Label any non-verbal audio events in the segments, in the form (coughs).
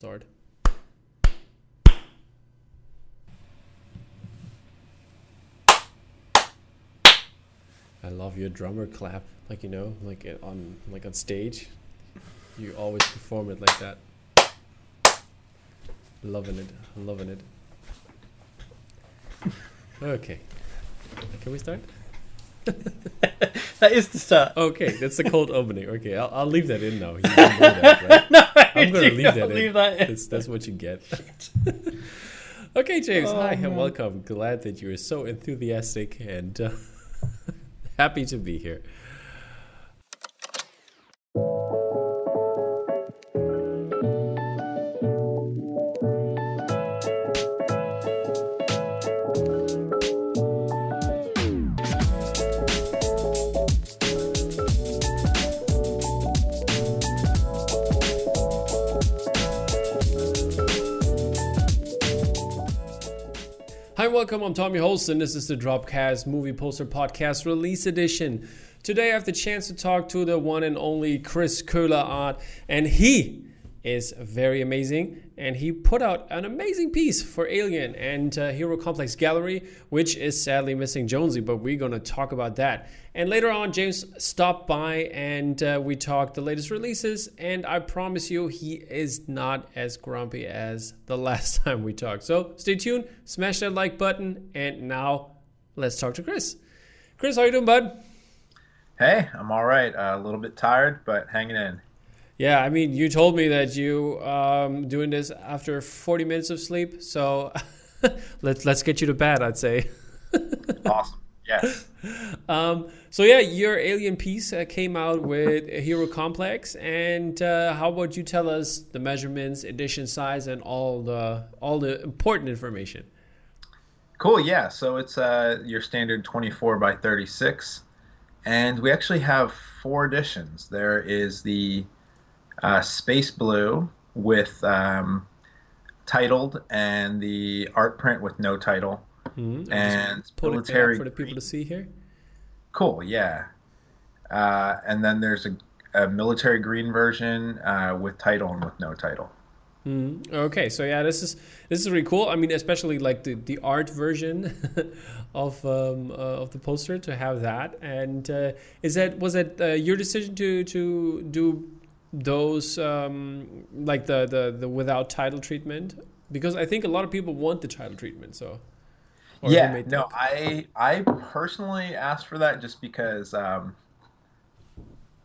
Start. I love your drummer clap, like you know, like it on like on stage. You always perform it like that. Loving it, loving it. Okay, can we start? (laughs) that is the start. Okay, that's the cold opening. Okay, I'll, I'll leave that in now. (laughs) You know that, right? (laughs) no, I'm (laughs) gonna leave not that in. that in. That's that's what you get. (laughs) okay, James. Oh, hi and welcome. Glad that you are so enthusiastic and uh, (laughs) happy to be here. Welcome. I'm Tommy Holston. This is the Dropcast Movie Poster Podcast Release Edition. Today, I have the chance to talk to the one and only Chris Köhler Art, and he is very amazing. And he put out an amazing piece for Alien and uh, Hero Complex Gallery, which is sadly missing Jonesy, but we're going to talk about that. And later on, James stopped by and uh, we talked the latest releases. And I promise you, he is not as grumpy as the (laughs) last time we talked. So stay tuned, smash that like button, and now let's talk to Chris. Chris, how you doing, bud? Hey, I'm all right. Uh, a little bit tired, but hanging in. Yeah, I mean, you told me that you um doing this after 40 minutes of sleep, so (laughs) let's let's get you to bed. I'd say. (laughs) Awesome. Yes. Um, so yeah, your alien piece uh, came out with a Hero Complex, and uh, how about you tell us the measurements, edition size, and all the all the important information? Cool. Yeah. So it's uh, your standard 24 by 36, and we actually have four editions. There is the uh, space blue with um, titled, and the art print with no title. Mhm. And military for the people green. to see here. Cool, yeah. Uh, and then there's a, a military green version uh, with title and with no title. Mm, okay, so yeah, this is this is really cool. I mean, especially like the, the art version (laughs) of um, uh, of the poster to have that. And uh, is that was it uh, your decision to to do those um, like the, the the without title treatment? Because I think a lot of people want the title treatment. So or yeah, no. I I personally asked for that just because um,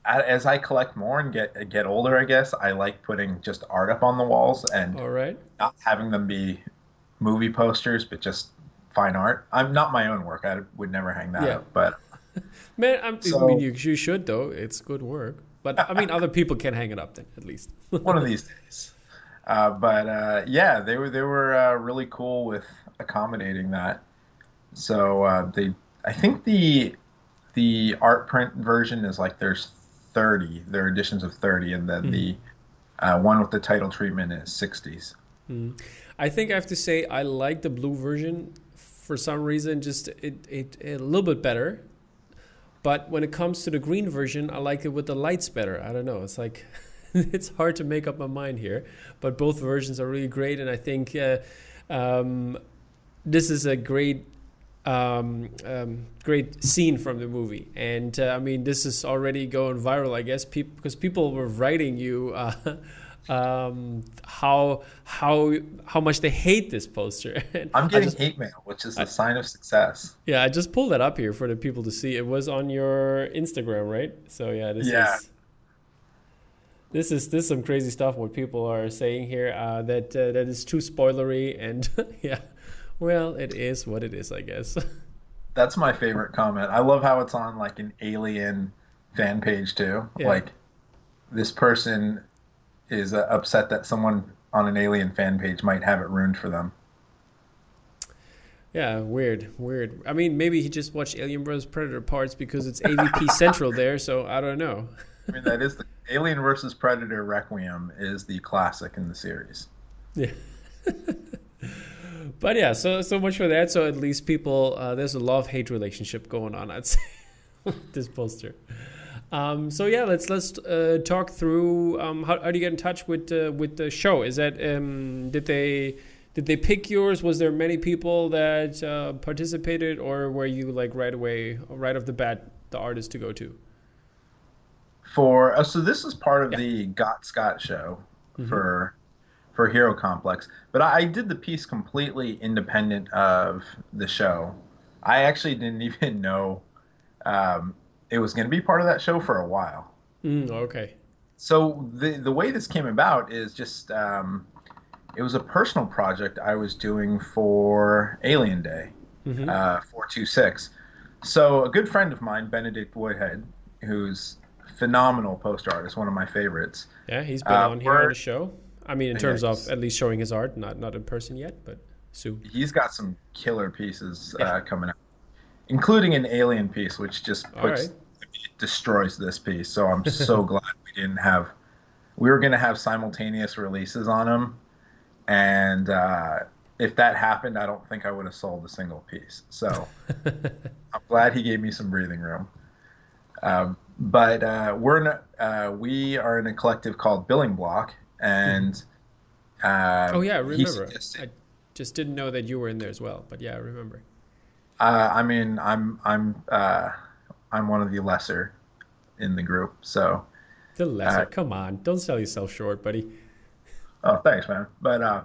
as I collect more and get get older, I guess I like putting just art up on the walls and All right. not having them be movie posters, but just fine art. I'm not my own work. I would never hang that Yeah. up, but (laughs) Man, I'm, I mean, you, you should though. It's good work. But I mean, other people can hang it up then at least. (laughs) one of these days. Uh, but uh, yeah, they were they were uh, really cool with accommodating that. So uh, they, I think the the art print version is like there's 30. There are editions of 30, and then the uh, one with the title treatment is 60s. Mm. I think I have to say I like the blue version for some reason, just it, it, a little bit better. But when it comes to the green version, I like it with the lights better. I don't know. It's like (laughs) it's hard to make up my mind here. But both versions are really great, and I think uh, um, this is a great. Um, um, great scene from the movie, and uh, I mean, this is already going viral, I guess, peop- because people were writing you uh, (laughs) um, how how how much they hate this poster. (laughs) And I'm getting just- hate mail, which is a sign of success. yeah, I just pulled that up here for the people to see. It was on your Instagram, right? So yeah, this Yeah. is this is this is some crazy stuff. What people are saying here uh, that uh, that is too spoilery, and (laughs) yeah, well, it is what it is, I guess. (laughs) That's my favorite comment. I love how it's on like an alien fan page too. Yeah. Like this person is uh, upset that someone on an alien fan page might have it ruined for them. yeah, weird, weird. I mean, maybe he just watched Alien vs Predator parts because it's AVP (laughs) Central there. So I don't know. I mean, that is the Alien versus Predator Requiem is the classic in the series. Yeah. (laughs) but yeah, so so much for that. So at least people, uh, there's a love hate relationship going on. I'd say (laughs) with this poster. Um, so yeah, let's let's uh, talk through um, how, how do you get in touch with uh, with the show? Is that um, did they did they pick yours? Was there many people that uh, participated, or were you like right away, right off the bat, the artist to go to? For uh, so this is part of Yeah. the Got Scott show Mhm. for for Hero Complex, but I, I did the piece completely independent of the show. I actually didn't (laughs) even know um, it was going to be part of that show for a while. Mm, okay. So the the way this came about is just um, it was a personal project I was doing for Alien Day, hmm uh, four two six. So a good friend of mine, Benedict Woodhead, who's phenomenal poster artist, one of my favorites. yeah, he's been uh, on here on the show. I mean, in terms of at least showing his art, not not in person yet, but soon. He's got some killer pieces Yeah. uh, coming out, including an alien piece, which just puts right. It destroys this piece. So I'm so (laughs) glad we didn't have. We were going to have simultaneous releases on them, and uh, if that happened, I don't think I would have sold a single piece. So (laughs) I'm glad he gave me some breathing room. Um, but uh, we're in a, uh, we are in a collective called Billing Block, and uh, oh yeah, I remember. I just didn't know that you were in there as well, but yeah, I remember. Uh, I mean, I'm I'm uh, I'm one of the lesser in the group. So, The lesser. Uh, Come on, don't sell yourself short, buddy. oh, thanks, man. But uh,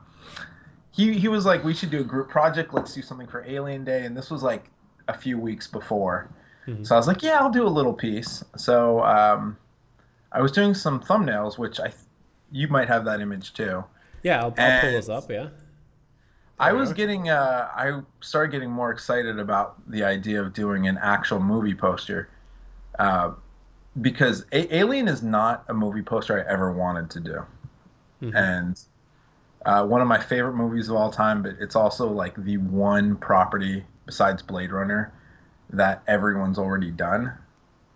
he he was like, we should do a group project. Let's do something for Alien Day, and this was like a few weeks before. Mhm. So I was like, yeah, I'll do a little piece. So um, I was doing some thumbnails, which I you might have that image too. Yeah, I'll, I'll pull those up. Yeah. I was getting uh, I started getting more excited about the idea of doing an actual movie poster, uh, because a- Alien is not a movie poster I ever wanted to do, Mhm. and uh, one of my favorite movies of all time. But it's also like the one property besides Blade Runner that everyone's already done.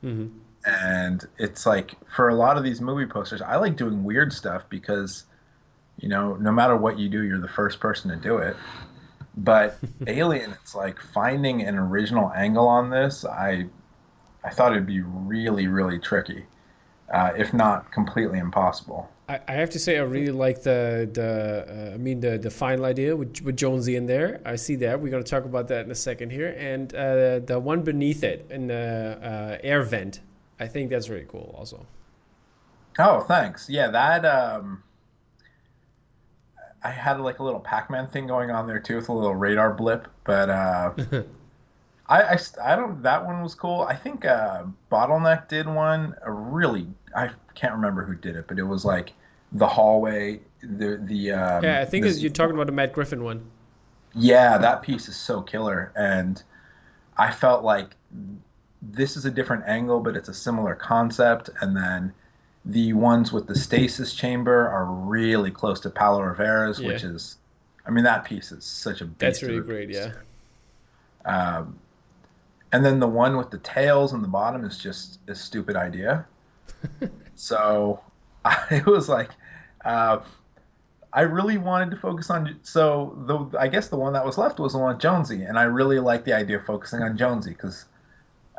Mhm. And it's like for a lot of these movie posters, I like doing weird stuff because, you know, no matter what you do, you're the first person to do it. But (laughs) Alien, it's like finding an original angle on this. I, I thought it'd be really, really tricky, uh, if not completely impossible. I, I have to say, I really like the the uh, I mean the the final idea with with Jonesy in there. I see that. We're gonna talk about that in a second here, and uh, the one beneath it in the uh, air vent. I think that's really cool. Also. Oh, thanks. Yeah, that um I had like a little Pac-Man thing going on there too with a little radar blip, but uh (laughs) I, I, I don't that one was cool. I think uh Bottleneck did one a really I can't remember who did it, but it was like the hallway the the um, yeah, I think this- you're talking about the Matt Griffin one. yeah, that piece is so killer. And I felt like this is a different angle, but it's a similar concept. And then the ones with the stasis chamber are really close to Paolo Rivera's, which is, I mean, that piece is such a beast That's really great. piece. Yeah. Um, and then the one with the tails in the bottom is just a stupid idea. (laughs) so (laughs) I, it was like, uh, I really wanted to focus on. So the I guess the one that was left was the one with Jonesy, and I really like the idea of focusing on Jonesy because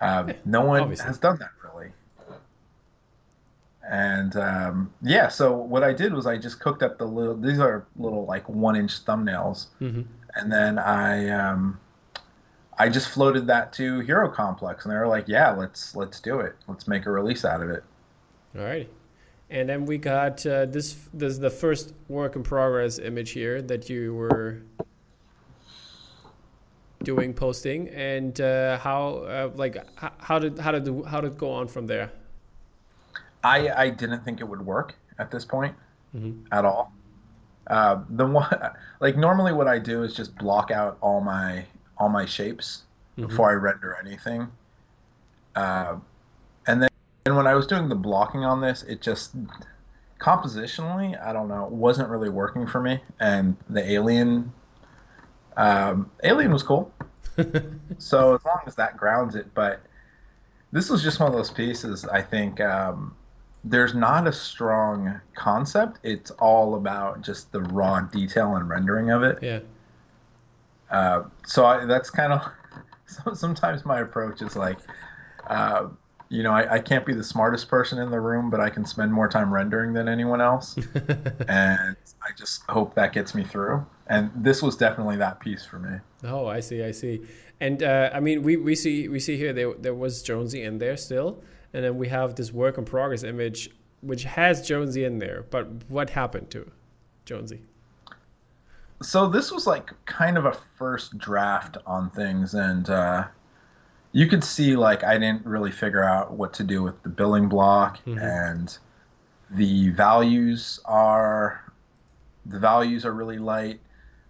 uh, no one obviously. has done that. And um, yeah, so what I did was I just cooked up the little. These are little like one inch thumbnails hmm and then I um, I just floated that to Hero Complex, and they were like, "Yeah, let's let's do it. Let's make a release out of it." All right. And then we got uh, this. This is the first work in progress image here that you were doing posting, and uh, how uh, like how did how did the, how did it go on from there? I I didn't think it would work at this point Mhm. at all. Uh, the one (laughs) like normally what I do is just block out all my all my shapes Mhm. before I render anything. Uh, and then and when I was doing the blocking on this, it just compositionally, I don't know, wasn't really working for me. And the alien, um, alien was cool. (laughs) so as long as that grounds it, but this was just one of those pieces. I think um, there's not a strong concept. It's all about just the raw detail and rendering of it. Yeah. Uh, so I, that's kind of (laughs) so sometimes my approach is like uh, you know, I, I can't be the smartest person in the room, but I can spend more time rendering than anyone else. (laughs) and I just hope that gets me through. And this was definitely that piece for me. Oh, I see, I see. And uh, I mean, we, we see we see here there there was Jonesy in there still, and then we have this work in progress image which has Jonesy in there. But what happened to Jonesy? So this was like kind of a first draft on things, and uh, you could see like I didn't really figure out what to do with the billing block mm-hmm. and the values are the values are really light.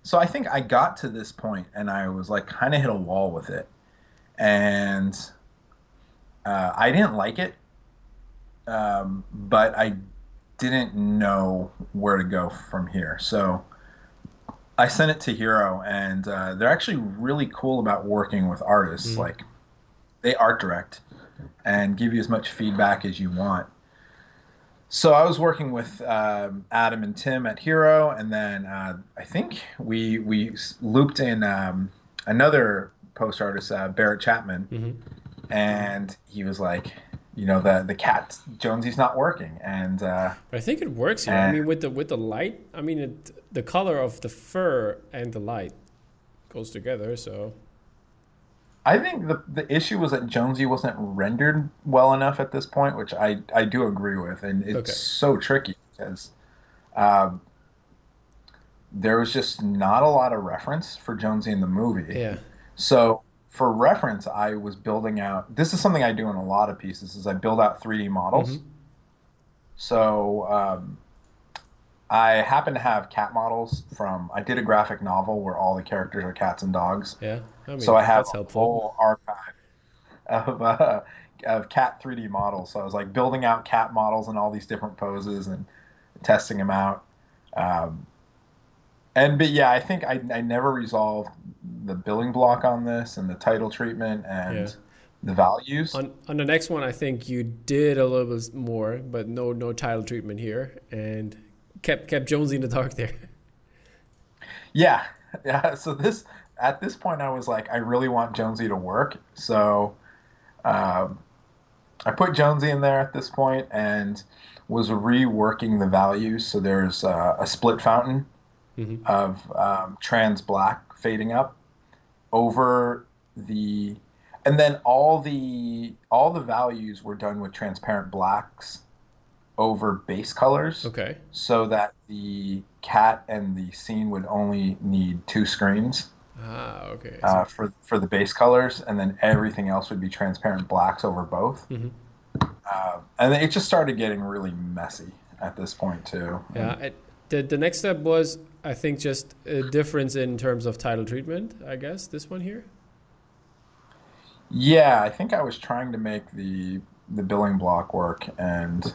So I think I got to this point and I was like kind of hit a wall with it, and uh, I didn't like it, um, but I didn't know where to go from here. So I sent it to Hero, and uh, they're actually really cool about working with artists. Mm. Like they art direct and give you as much feedback as you want. So I was working with um, Adam and Tim at Hero, and then uh, I think we we looped in um, another post artist, uh, Barrett Chapman, mm-hmm. And he was like, you know, the the cat Jonesy's not working, and uh, I think it works here. I mean, with the with the light, I mean, it, the color of the fur and the light goes together, so I think the the issue was that Jonesy wasn't rendered well enough at this point, which I I do agree with, and it's okay. so tricky because um, there was just not a lot of reference for Jonesy in the movie. Yeah. So for reference, I was building out. This is something I do in a lot of pieces: is I build out 3D models. Mm-hmm. So um, I happen to have cat models from. I did a graphic novel where all the characters are cats and dogs. Yeah, I mean, so I have a whole archive of uh, of cat 3D models. So I was like building out cat models in all these different poses and testing them out. Um, and but yeah, I think I I never resolved the billing block on this and the title treatment and. Yeah the values. On, on the next one, I think you did a little bit more, but no no title treatment here. And kept kept Jonesy in the dark there. (laughs) Yeah, yeah. So this at this point, I was like, I really want Jonesy to work. So um, I put Jonesy in there at this point and was reworking the values. So there's uh, a split fountain mm-hmm. of um, trans black fading up over the and then all the all the values were done with transparent blacks over base colors. Okay. So that the cat and the scene would only need two screens. Ah, okay. Uh, for for the base colors, and then everything else would be transparent blacks over both. Mm-hmm. Uh, and it just started getting really messy at this point too. Yeah. It, the the next step was, I think, just a difference in terms of title treatment. I guess this one here. Yeah, I think I was trying to make the the billing block work, and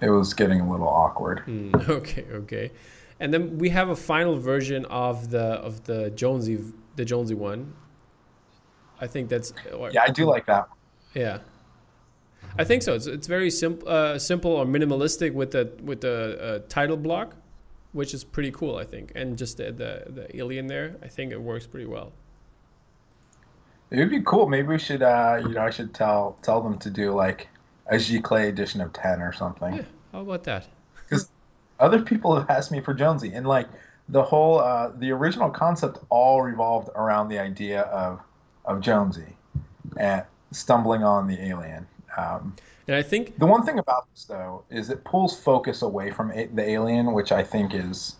it was getting a little awkward. Mm, (laughs) okay, okay. And then we have a final version of the of the Jonesy the Jonesy one. I think that's yeah, I do like that. Yeah, I think so. It's it's very simple, uh, simple or minimalistic with the with the uh, title block, which is pretty cool. I think, and just the, the the alien there. I think it works pretty well. It would be cool. Maybe we should, uh, you know, I should tell tell them to do like a Giclée edition of 10 or something. Yeah, how about that? Because other people have asked me for Jonesy, and like the whole, uh, the original concept all revolved around the idea of of Jonesy and stumbling on the alien. Um, and I think the one thing about this though is it pulls focus away from a- the alien, which I think is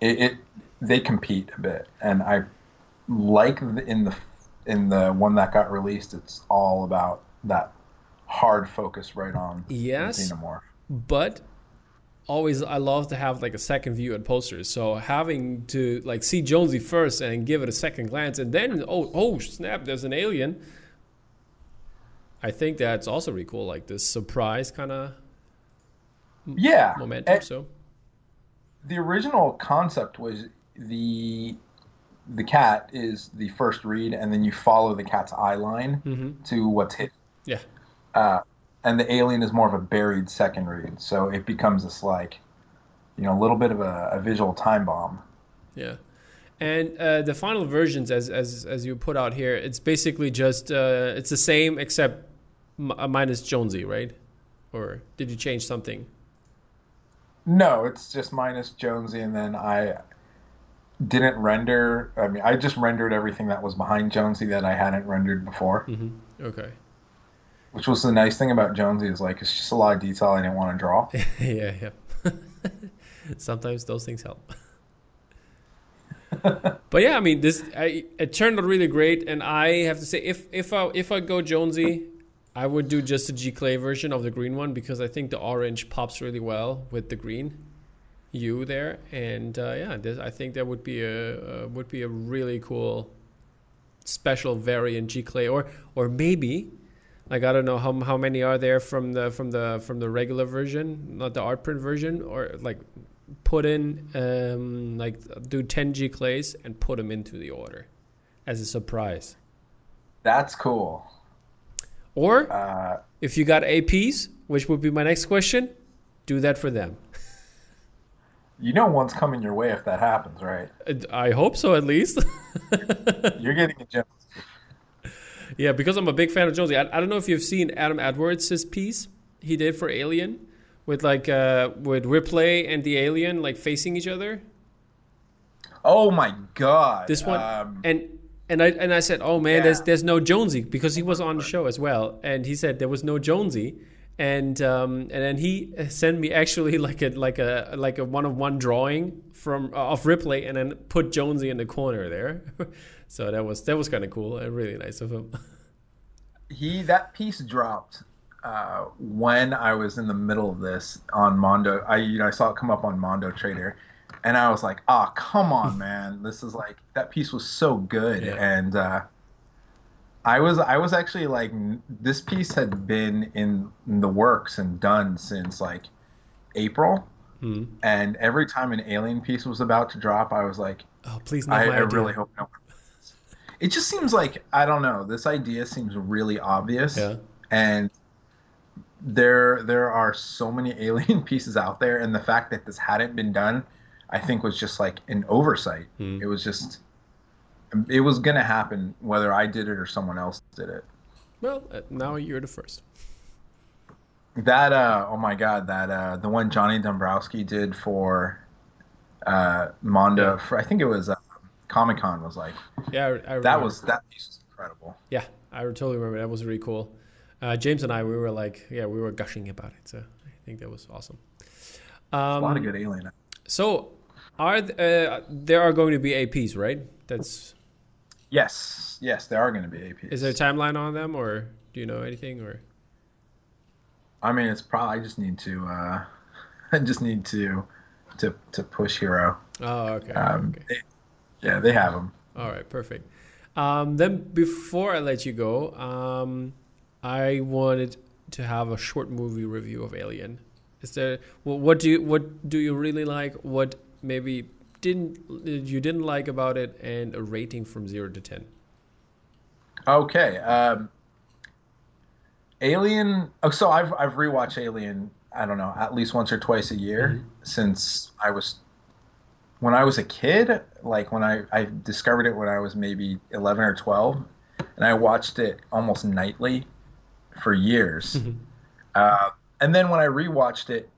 it, it, They compete a bit, and I like the, in the in the one that got released. It's all about that hard focus right on yes, xenomorph. But always I love to have like a second view at posters. So having to like see Jonesy first and give it a second glance and then oh oh snap, there's an alien. I think that's also really cool, like this surprise kind of yeah momentum. And so the original concept was the the cat is the first read, and then you follow the cat's eye line mm-hmm. to what's hidden. Yeah. Uh, and the alien is more of a buried second read, so it becomes this like, you know, a little bit of a, a visual time bomb. Yeah, and uh, the final versions, as as as you put out here, it's basically just uh, it's the same except minus Jonesy, right? Or did you change something? No, it's just minus Jonesy, and then I didn't render. I mean, I just rendered everything that was behind Jonesy that I hadn't rendered before. Mm-hmm. Okay. Which was the nice thing about Jonesy is like it's just a lot of detail I didn't want to draw. (laughs) yeah, yeah. (laughs) Sometimes those things help. (laughs) but yeah, I mean, this I, it turned out really great, and I have to say, if if I if I go Jonesy, I would do just a Giclée version of the green one because I think the orange pops really well with the green hue there, and uh, yeah, this, I think that would be a uh, would be a really cool special variant Giclée, or or maybe like I don't know how how many are there from the from the from the regular version, not the art print version, or like put in um, like do 10 Giclées and put them into the order as a surprise. That's cool. Or Uh, if you got APs, which would be my next question, do that for them. you know, one's coming your way if that happens, right? I hope so, at least. (laughs) You're getting a Jonesy. yeah, because I'm a big fan of Jonesy. I, I don't know if you've seen Adam Edwards' piece he did for Alien, with like uh, with Ripley and the alien like facing each other. Oh my god! This one Um, and and I and I said, "Oh man, Yeah. there's there's no Jonesy because he was on the show as well." And he said there was no Jonesy, and um, and then he sent me actually (laughs) like a like a like a one of one drawing from uh, of Ripley, and then put Jonesy in the corner there. (laughs) so that was that was kind of cool and really nice of him. (laughs) he that piece dropped uh, when I was in the middle of this on Mondo. I you know I saw it come up on Mondo Trader, and I was like, "Ah, come on, (laughs) man! This is like that piece was so good." Yeah. And uh, I was I was actually like, this piece had been in, in the works and done since like April. Hmm. And every time an alien piece was about to drop, I was like, Oh, please not I, I really hope no. (laughs) It just seems like I don't know. This idea seems really obvious, Yeah. and there there are so many (laughs) alien pieces out there, and the fact that this hadn't been done, I think was just like an oversight. Hmm. It was just it was gonna happen whether I did it or someone else did it. Well, uh, now you're the first. That uh oh my god that uh the one Johnny Dombrowski did for uh Mondo Yeah. for I think it was uh, Comic Con was like Yeah, I, I that was that piece was incredible. Yeah, I totally remember. That was really cool. Uh, James and I, we were like, yeah, we were gushing about it. So I think that was awesome. Um, a lot of good alien. So, are th- uh, there are going to be APs, right? That's Yes, yes, there are going to be APs. is there a timeline on them, or do you know anything? Or I mean, it's probably I just need to uh (laughs) I just need to to to push Hero. oh, okay, Um, okay. they- yeah, they have them. All right, perfect. Um, then before I let you go, um, I wanted to have a short movie review of Alien. Is there what, what do you what do you really like? What maybe didn't you didn't like about it, and a rating from zero to ten. Okay. Um, Alien. Oh, so I've I've rewatched Alien. I don't know, at least once or twice a year since I was when I was a kid. Like when I I discovered it when I was maybe eleven or twelve, and I watched it almost nightly for years. uh, and then when I rewatched it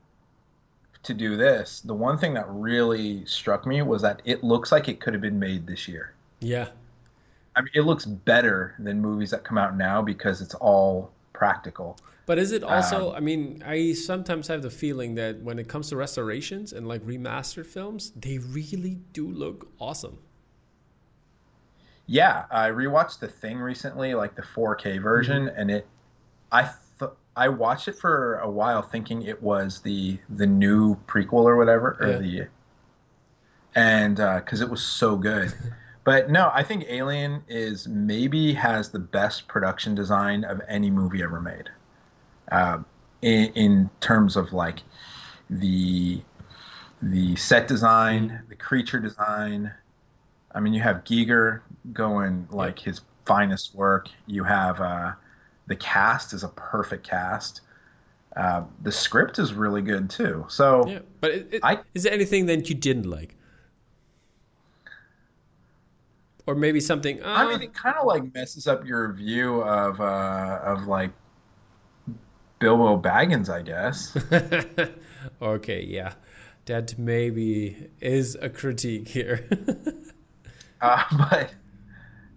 to do this, the one thing that really struck me was that it looks like it could have been made this year. Yeah, I mean, it looks better than movies that come out now because it's all practical. but is it also? Um, I mean, I sometimes have the feeling that when it comes to restorations and like remastered films, they really do look awesome. Yeah, I rewatched The Thing recently, like the 4K version, and it, I I watched it for a while thinking it was the the new prequel or whatever, or Yeah. the, and because it was so good. (laughs) But no, I think Alien is maybe has the best production design of any movie ever made. Uh, in, in terms of like the the set design, the creature design. I mean, you have Giger going like his finest work. You have uh, the cast is a perfect cast. Uh, the script is really good too. So Yeah, but it, it, I- is there anything that you didn't like, or maybe something? Uh, I mean, it kind of like messes up your view of uh, of like Bilbo Baggins, I guess. (laughs) okay, yeah, that maybe is a critique here. (laughs) uh, (laughs) but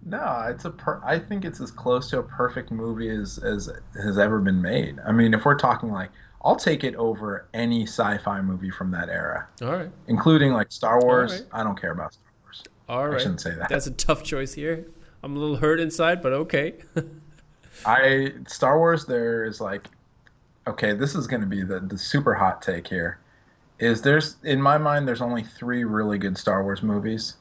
no, it's a. Per- I think it's as close to a perfect movie as as has ever been made. I mean, if we're talking like, I'll take it over any sci-fi movie from that era. All right, including like Star Wars. Right. I don't care about Star Wars. All right, I shouldn't say that. That's a tough choice here. I'm a little hurt inside, but okay. (laughs) I Star Wars. There is like, okay, this is going to be the the super hot take here. Is there's in my mind there's only three really good Star Wars movies,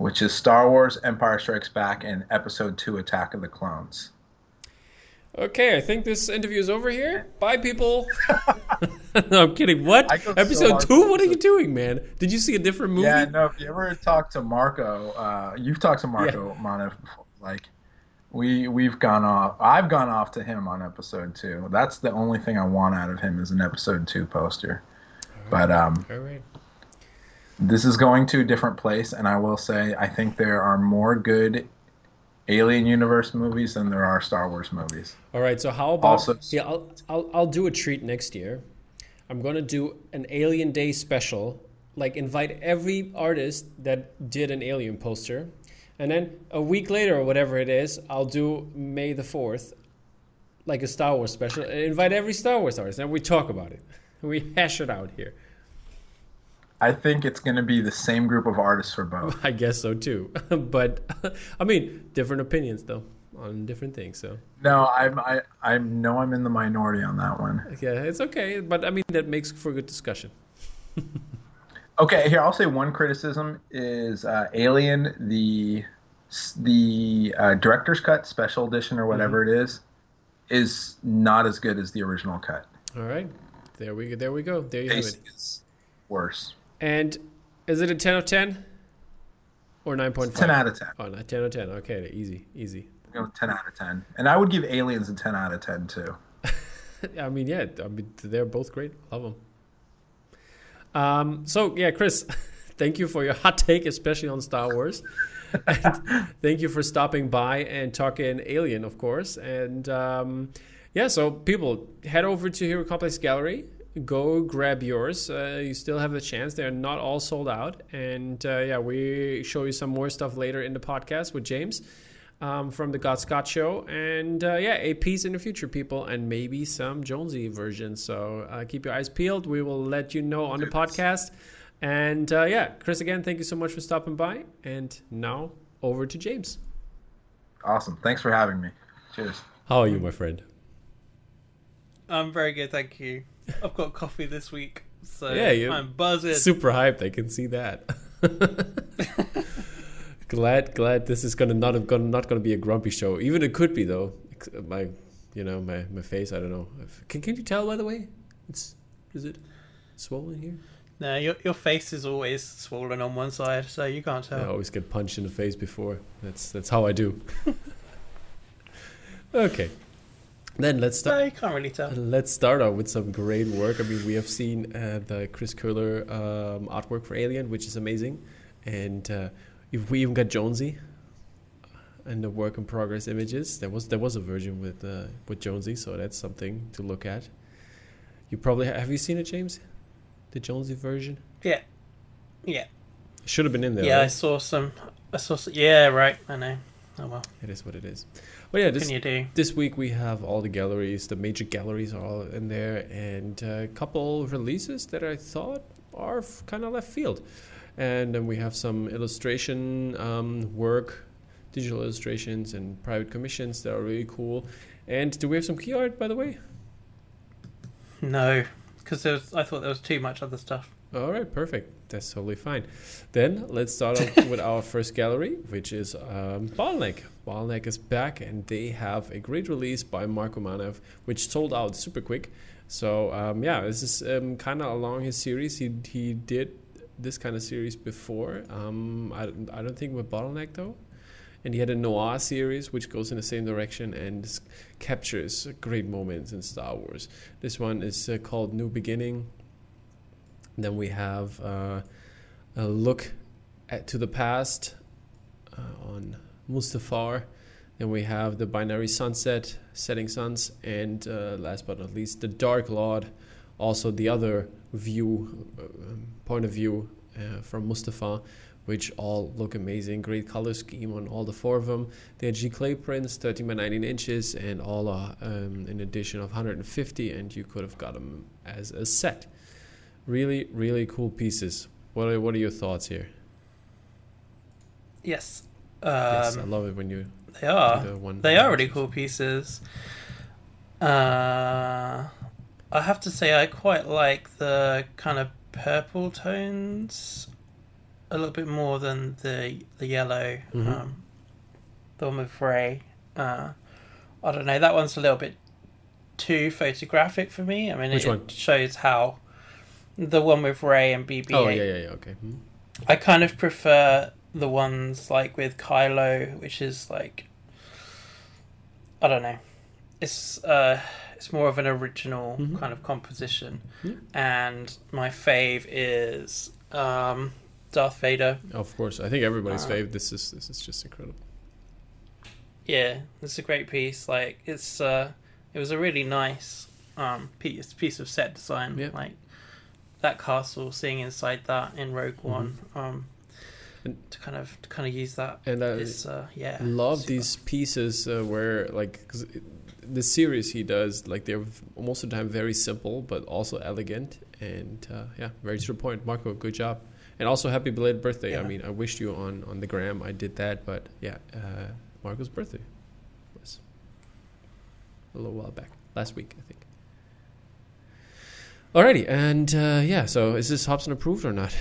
which is Star Wars, Empire Strikes Back, and Episode Two, Attack of the Clones. Okay, I think this interview is over here. Bye, people. (laughs) (laughs) no, I'm kidding. What? Episode so two? What are you doing, man? Did you see a different movie? Yeah, no. If you ever talk to Marco, uh, you've talked to Marco yeah. Before. Like, we we've gone off. I've gone off to him on episode two. That's the only thing I want out of him is an episode two poster. Right. But um, all right. This is going to a different place, and I will say I think there are more good Alien Universe movies than there are Star Wars movies. All right, so how about also, yeah, I'll, I'll I'll do a treat next year. I'm gonna do an Alien Day special. Like invite every artist that did an Alien poster, and then a week later or whatever it is, I'll do May the Fourth, like a Star Wars special. And invite every Star Wars artist, and we talk about it. (laughs) We hash it out here. I think it's going to be the same group of artists for both. (laughs) I guess so too. (laughs) but (laughs) I mean, different opinions though on different things. So no, I'm I I know I'm in the minority on that one. Yeah, it's okay, but I mean that makes for a good discussion. okay, here I'll say one criticism is uh, Alien the the uh, director's cut special edition or whatever mm-hmm. it is is not as good as the original cut. All right, there we go. There we go. There you have it. Is worse. And is it a 10 of 10 or 9.5? 10 out of 10. Oh, not 10 out of 10. Okay, easy, easy. Go 10 out of 10. And I would give Aliens a 10 out of 10 too. (laughs) I mean, yeah, I mean, they're both great. Love them. Um, so, yeah, Chris, (laughs) thank you for your hot take, especially on Star Wars. (laughs) thank you for stopping by and talking Alien, of course. And um, yeah, so people, head over to Hero Complex Gallery go grab yours. Uh, you still have a chance. They're not all sold out. And uh, yeah, we show you some more stuff later in the podcast with James um, from the God Scott Show. And uh, yeah, a piece in the future, people, and maybe some Jonesy versions. So uh, keep your eyes peeled. We will let you know on the podcast. And uh, yeah, Chris, again, thank you so much for stopping by. And now over to James. Awesome. Thanks for having me. Cheers. How are you, my friend? I'm very good, thank you. (laughs) I've got coffee this week, so yeah, I'm buzzing. Super hyped. I can see that. (laughs) glad, glad this is gonna not gonna not gonna be a grumpy show. Even it could be though. Uh, my, you know, my my face. I don't know. Can can you tell by the way? It's is it swollen here? No, your your face is always swollen on one side, so you can't tell. I always get punched in the face before. That's that's how I do. (laughs) okay. Then let's start. You can't really tell. Let's start out with some great work. I mean, we have seen uh, the Chris Kohler um, artwork for Alien, which is amazing, and uh, if we even got Jonesy and the work in progress images. There was there was a version with uh, with Jonesy, so that's something to look at. You probably ha- have you seen it, James? The Jonesy version. Yeah, yeah. Should have been in there. Yeah, right? I saw some. I saw. Some, yeah, right. I know. Oh well. It is what it is. Well, yeah, this, this week we have all the galleries, the major galleries are all in there, and a couple releases that I thought are kind of left field. And then we have some illustration um, work, digital illustrations, and private commissions that are really cool. And do we have some key art, by the way? No, because I thought there was too much other stuff. All right, perfect. That's totally fine. Then let's start off (laughs) with our first gallery, which is um, Bottleneck. Bottleneck is back, and they have a great release by Marko Manev, which sold out super quick. So um, yeah, this is um, kind of along his series. He he did this kind of series before. Um, I I don't think with Bottleneck though. And he had a noir series which goes in the same direction and captures great moments in Star Wars. This one is uh, called New Beginning then we have uh, a look at, to the past uh, on Mustafar. Then we have the binary sunset, setting suns, and uh, last but not least, the Dark Lord. Also, the other view, uh, point of view uh, from Mustafar, which all look amazing. Great color scheme on all the four of them. They're giclée prints, 13 by 19 inches, and all are um, an edition of 150, and you could have got them as a set. Really, really cool pieces. What are, what are your thoughts here? Yes. Um, yes, I Um, love it when you they are. the one. They are really cool pieces. Uh, I have to say, I quite like the kind of purple tones a little bit more than the the yellow. Mhm. Um, the one with Rey. Uh, I don't know. That one's a little bit too photographic for me. I mean, Which it one? shows how the one with Rey and BB-8. Oh yeah, yeah, yeah. Okay. Hmm. I kind of prefer the ones like with Kylo, which is like I don't know. It's uh it's more of an original Mhm. kind of composition. Yeah. And my fave is um Darth Vader. Of course, I think everybody's Uh, fave. This is this is just incredible. Yeah, it's a great piece. Like it's uh it was a really nice um piece piece of set design. Yeah. Like that castle seeing inside that in Rogue One. Um Mm-hmm. And- to kind of to kind of use that And I is uh yeah. love super. these pieces uh, where like it- the series he does like they're most of the time very simple but also elegant and uh, yeah very to the point. Marko, good job. And also happy belated birthday. I mean, I wished you on on the gram. I did that, but yeah, uh, Marko's birthday was a little while back, last week, I think. Alrighty, and uh, yeah, so is this Hobson approved or not?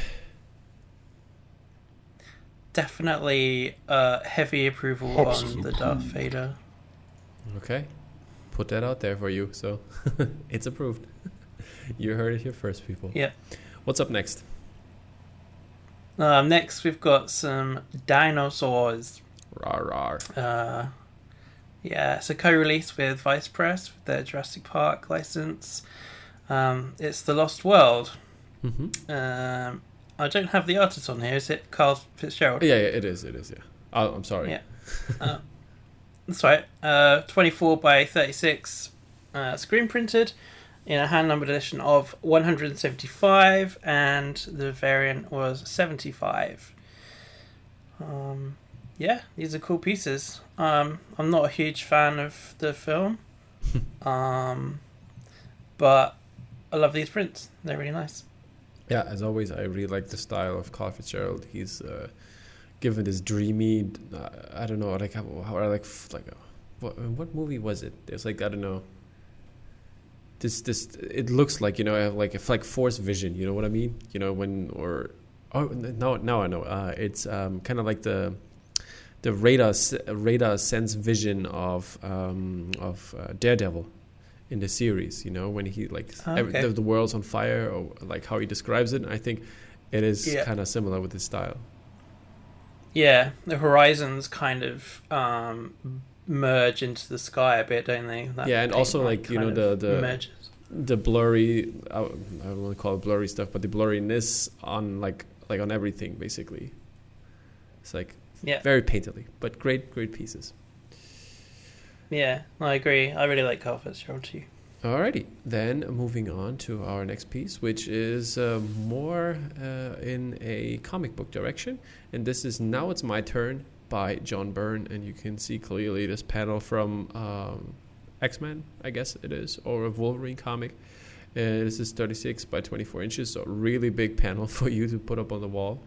definitely uh, heavy approval Hobson on the Darth Vader. Okay, put that out there for you. So (laughs) it's approved. (laughs) you heard it here first, people. Yeah. What's up next? Um, next, we've got some dinosaurs. Rar rar. Uh, yeah, it's a co-release with Vice Press with their Jurassic Park license. Um, it's The Lost World. Mm-hmm. Um, I don't have the artist on here. Is it Karl Fitzgerald? Yeah, yeah, it is. It is. Yeah. Oh, I'm sorry. Yeah. Uh, that's right. Uh, 24 by 36, uh, screen printed in a hand numbered edition of 175, and the variant was 75. Um, yeah, these are cool pieces. Um, I'm not a huge fan of the film, (laughs) um, but I love these prints. They're really nice. Yeah, as always, I really like the style of Karl Fitzgerald. He's uh, given this dreamy, uh, I don't know, like how, how like like uh, what what movie was it? There's like I don't know. This this it looks like you know like a like force vision. You know what I mean? You know when or oh no now I know. Uh, it's um, kind of like the the radar radar sense vision of um, of uh, Daredevil in the series. You know when he like Ah, every, the, the world's on fire or like how he describes it. I think it is Yeah. kind of similar with his style. Yeah, the horizons kind of um, merge into the sky a bit, don't they? That Yeah, and also, like, you know, the- the- merges. the blurry I, I don't want to call it blurry stuff but the blurriness on like like on everything basically it's like Yeah, very painterly but great great pieces yeah, I agree. I really like Karl Fitzgerald too. alrighty then moving on to our next piece which is uh, more uh, in a comic book direction and this is now it's my turn by john byrne and you can see clearly this panel from um, x-men i guess it is or a wolverine comic Uh, this is 36 by 24 inches, so a really big panel (laughs) for you to put up on the wall.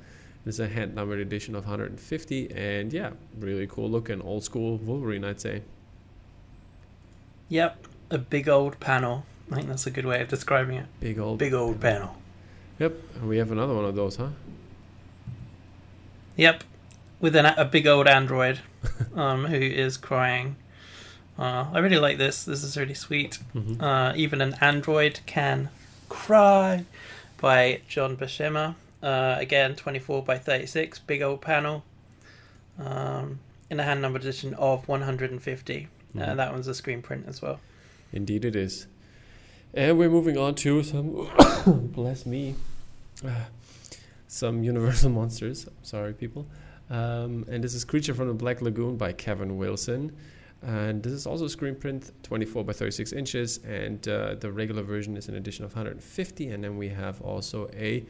This is a hand numbered edition of 150, and yeah, really cool looking, old school Wolverine, I'd say. Yep, a big old panel. I think that's a good way of describing it. Big old. Big old panel. Yep, and we have another one of those, huh? Yep, with an, a big old android (laughs) um, who is crying. Uh, I really like this. This is really sweet. Mm-hmm. Uh, even an android can cry by John Buscema. Uh, again, 24 by 36, big old panel. Um, in a hand numbered edition of 150. Uh, Mhm. that one's a screen print as well. Indeed, it is. And we're moving on to some. (coughs) bless me. Uh, some Universal (laughs) Monsters. Sorry, people. Um, and this is Creature from the Black Lagoon by Kevin Wilson. And this is also screen print, 24 by 36 inches, and uh, the regular version is an edition of 150. And then we have also a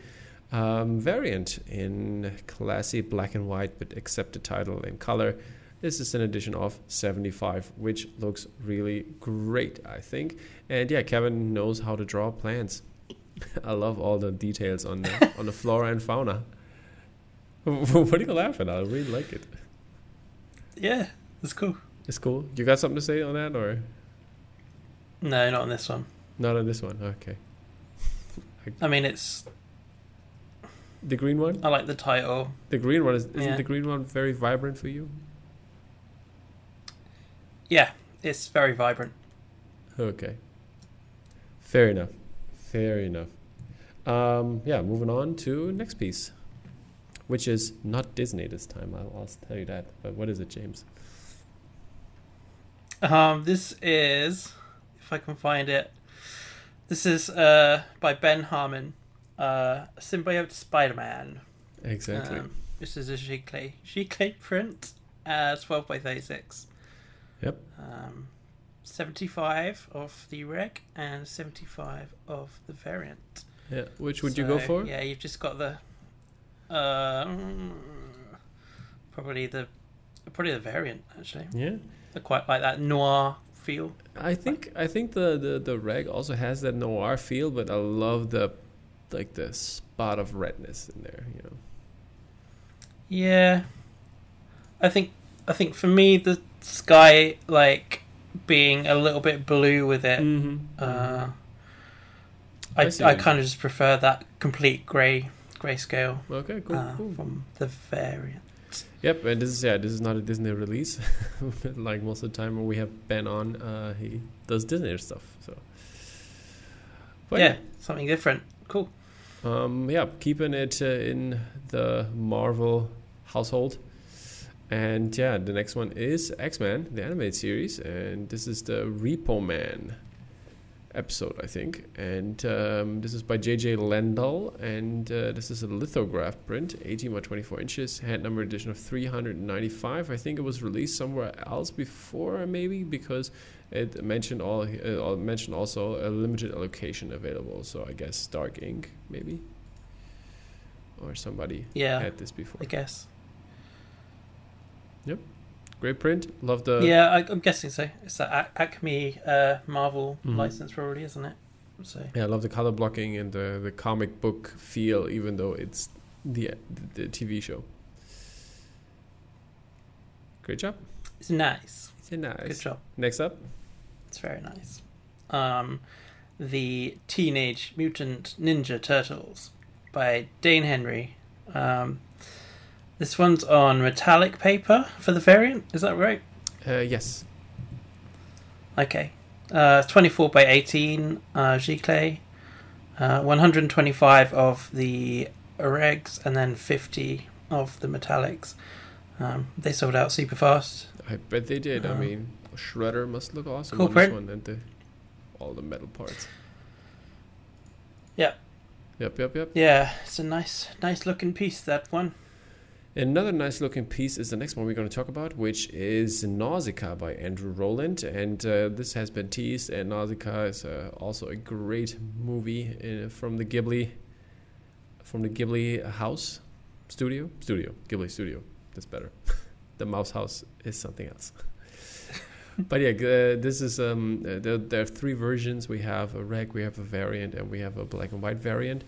um, variant in classy black and white, but except the title in color. This is an edition of 75, which looks really great, I think. And yeah, Kevin knows how to draw plants. (laughs) I love all the details on the (laughs) on the flora and fauna. (laughs) what are you laughing at? I really like it. Yeah, it's cool. It's cool. You got something to say on that, or No, not on this one. not on this one? Okay. I mean, it's. The green one. I like the title. The green one is isn't Yeah. the green one very vibrant for you? Yeah, it's very vibrant. Okay. Fair enough. Fair enough. Um, yeah, moving on to next piece, which is not Disney this time. I'll, I'll tell you that. But what is it, James? Um, this is, if I can find it, this is uh by Ben Harmon, uh, Symbiote Spider-Man. Exactly. Um, this is a Giclée Giclée print, uh, twelve by thirty-six. Yep. Um, seventy-five of the reg and seventy-five of the variant. yeah. Which would you go for? Yeah, you've just got the, uh, probably the, probably the variant actually. Yeah. I quite like that noir feel. I think I think the, the the reg also has that noir feel, but I love the like the spot of redness in there. You know. Yeah, I think I think for me the sky like being a little bit blue with it. Mm-hmm. Uh, I I I, kind of just prefer that complete grey grayscale Okay. Cool. uh, cool. from the variant. Yep, and this is yeah, this is not a Disney release. (laughs) like most of the time when we have Ben on, uh, he does Disney stuff. So, but yeah, something different. Cool. um, yeah, keeping it uh, in the Marvel household. And yeah, the next one is X Men, the animated series, and this is the Repo Man episode, I think. And um, this is by J.J. Lendl, and uh, this is a lithograph print, 18 by 24 inches, hand number edition of 395. I think it was released somewhere else before, maybe because it mentioned all uh, mentioned also a limited allocation available. So I guess Dark Ink, maybe, or somebody Yeah, had this before. I guess. Great print. Love the yeah, I, I'm guessing so. It's that Acme uh, Marvel Mhm. license, probably, isn't it? So Yeah, I love the color blocking and the, the comic book feel, even though it's the the TV show. Great job. it's nice. It's nice. Good job. Next up, It's very nice. Um, the Teenage Mutant Ninja Turtles by Dane Henry. Um, this one's on metallic paper for the variant. Is that right? uh, yes, Okay. Uh, 24 by 18 uh, Giclée. Uh, 125 of the regs and then 50 of the metallics. Um, they sold out super fast. I bet they did. I Uh, mean, Shredder must look awesome cool on this print. one, and the all the metal parts. Yep. Yep, yep, yep. Yeah, it's a nice, nice looking piece. That one. Another nice looking piece is the next one we're going to talk about, which is Nausicaa by Andrew Rowland. And uh, this has been teased, and Nausicaa is uh, also a great movie uh, from the Ghibli from the Ghibli house studio studio Ghibli studio. That's better. (laughs) the Mouse House is something else. (laughs) but yeah, uh, this is um, uh, there, there are three versions. We have a reg, we have a variant, and we have a black and white variant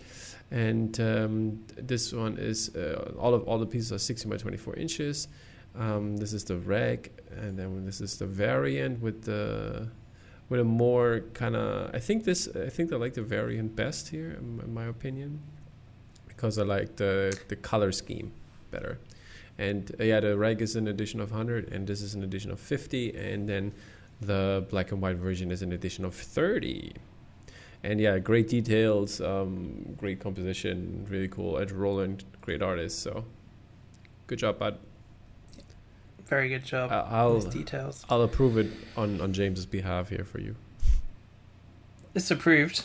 and um, this one is uh, all of all the pieces are 16 by 24 inches. Um, this is the reg, and then this is the variant with the with a more kind of. I think this. I think I like the variant best here, in, in my opinion, because I like the the color scheme better. And uh, yeah, the reg is an edition of 100, and this is an edition of 50, and then the black and white version is an edition of 30 and yeah, great details, um, great composition, really cool. Ed Rowland, great artist. So, good job, bud. Very good job. I- I'll Nice details. I'll approve it on on James's behalf here for you. It's approved.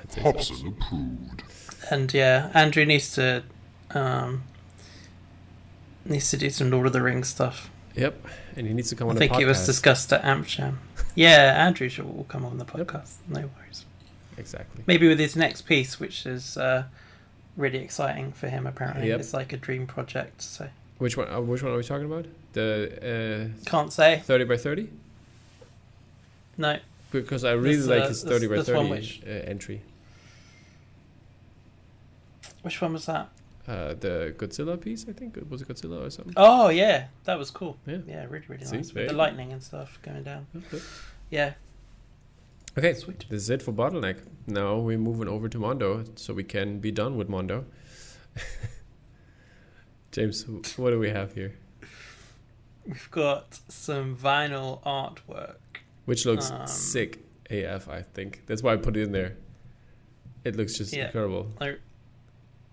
I'd so. Approved. And yeah, Andrew needs to um, Needs to do some Lord of the Rings stuff. Yep, and he needs to come I on think the podcast. it was discussed at AmpJam. yeah, Andrew should will come on the podcast. No worries. Exactly. Maybe with his next piece, which is uh, really exciting for him. Apparently, Yep. it's like a dream project. So Which one? Uh, which one are we talking about? The can't say uh, thirty by thirty. no. Because I really This, like uh, his this- thirty by this thirty which- uh, entry. Which one was that? Uh, the Godzilla piece, I think. Was it Godzilla or something? Oh yeah, that was cool. Yeah. Yeah, really, really See, nice with the lightning and stuff going down. Okay. Yeah, Okay, Sweet. this is it for Bottleneck. Now we're moving over to Mondo, so we can be done with Mondo. (laughs) James, what do we have here? we've got some vinyl artwork. Which looks Um, sick AF, I think. That's why I put it in there. It looks just Yeah. incredible.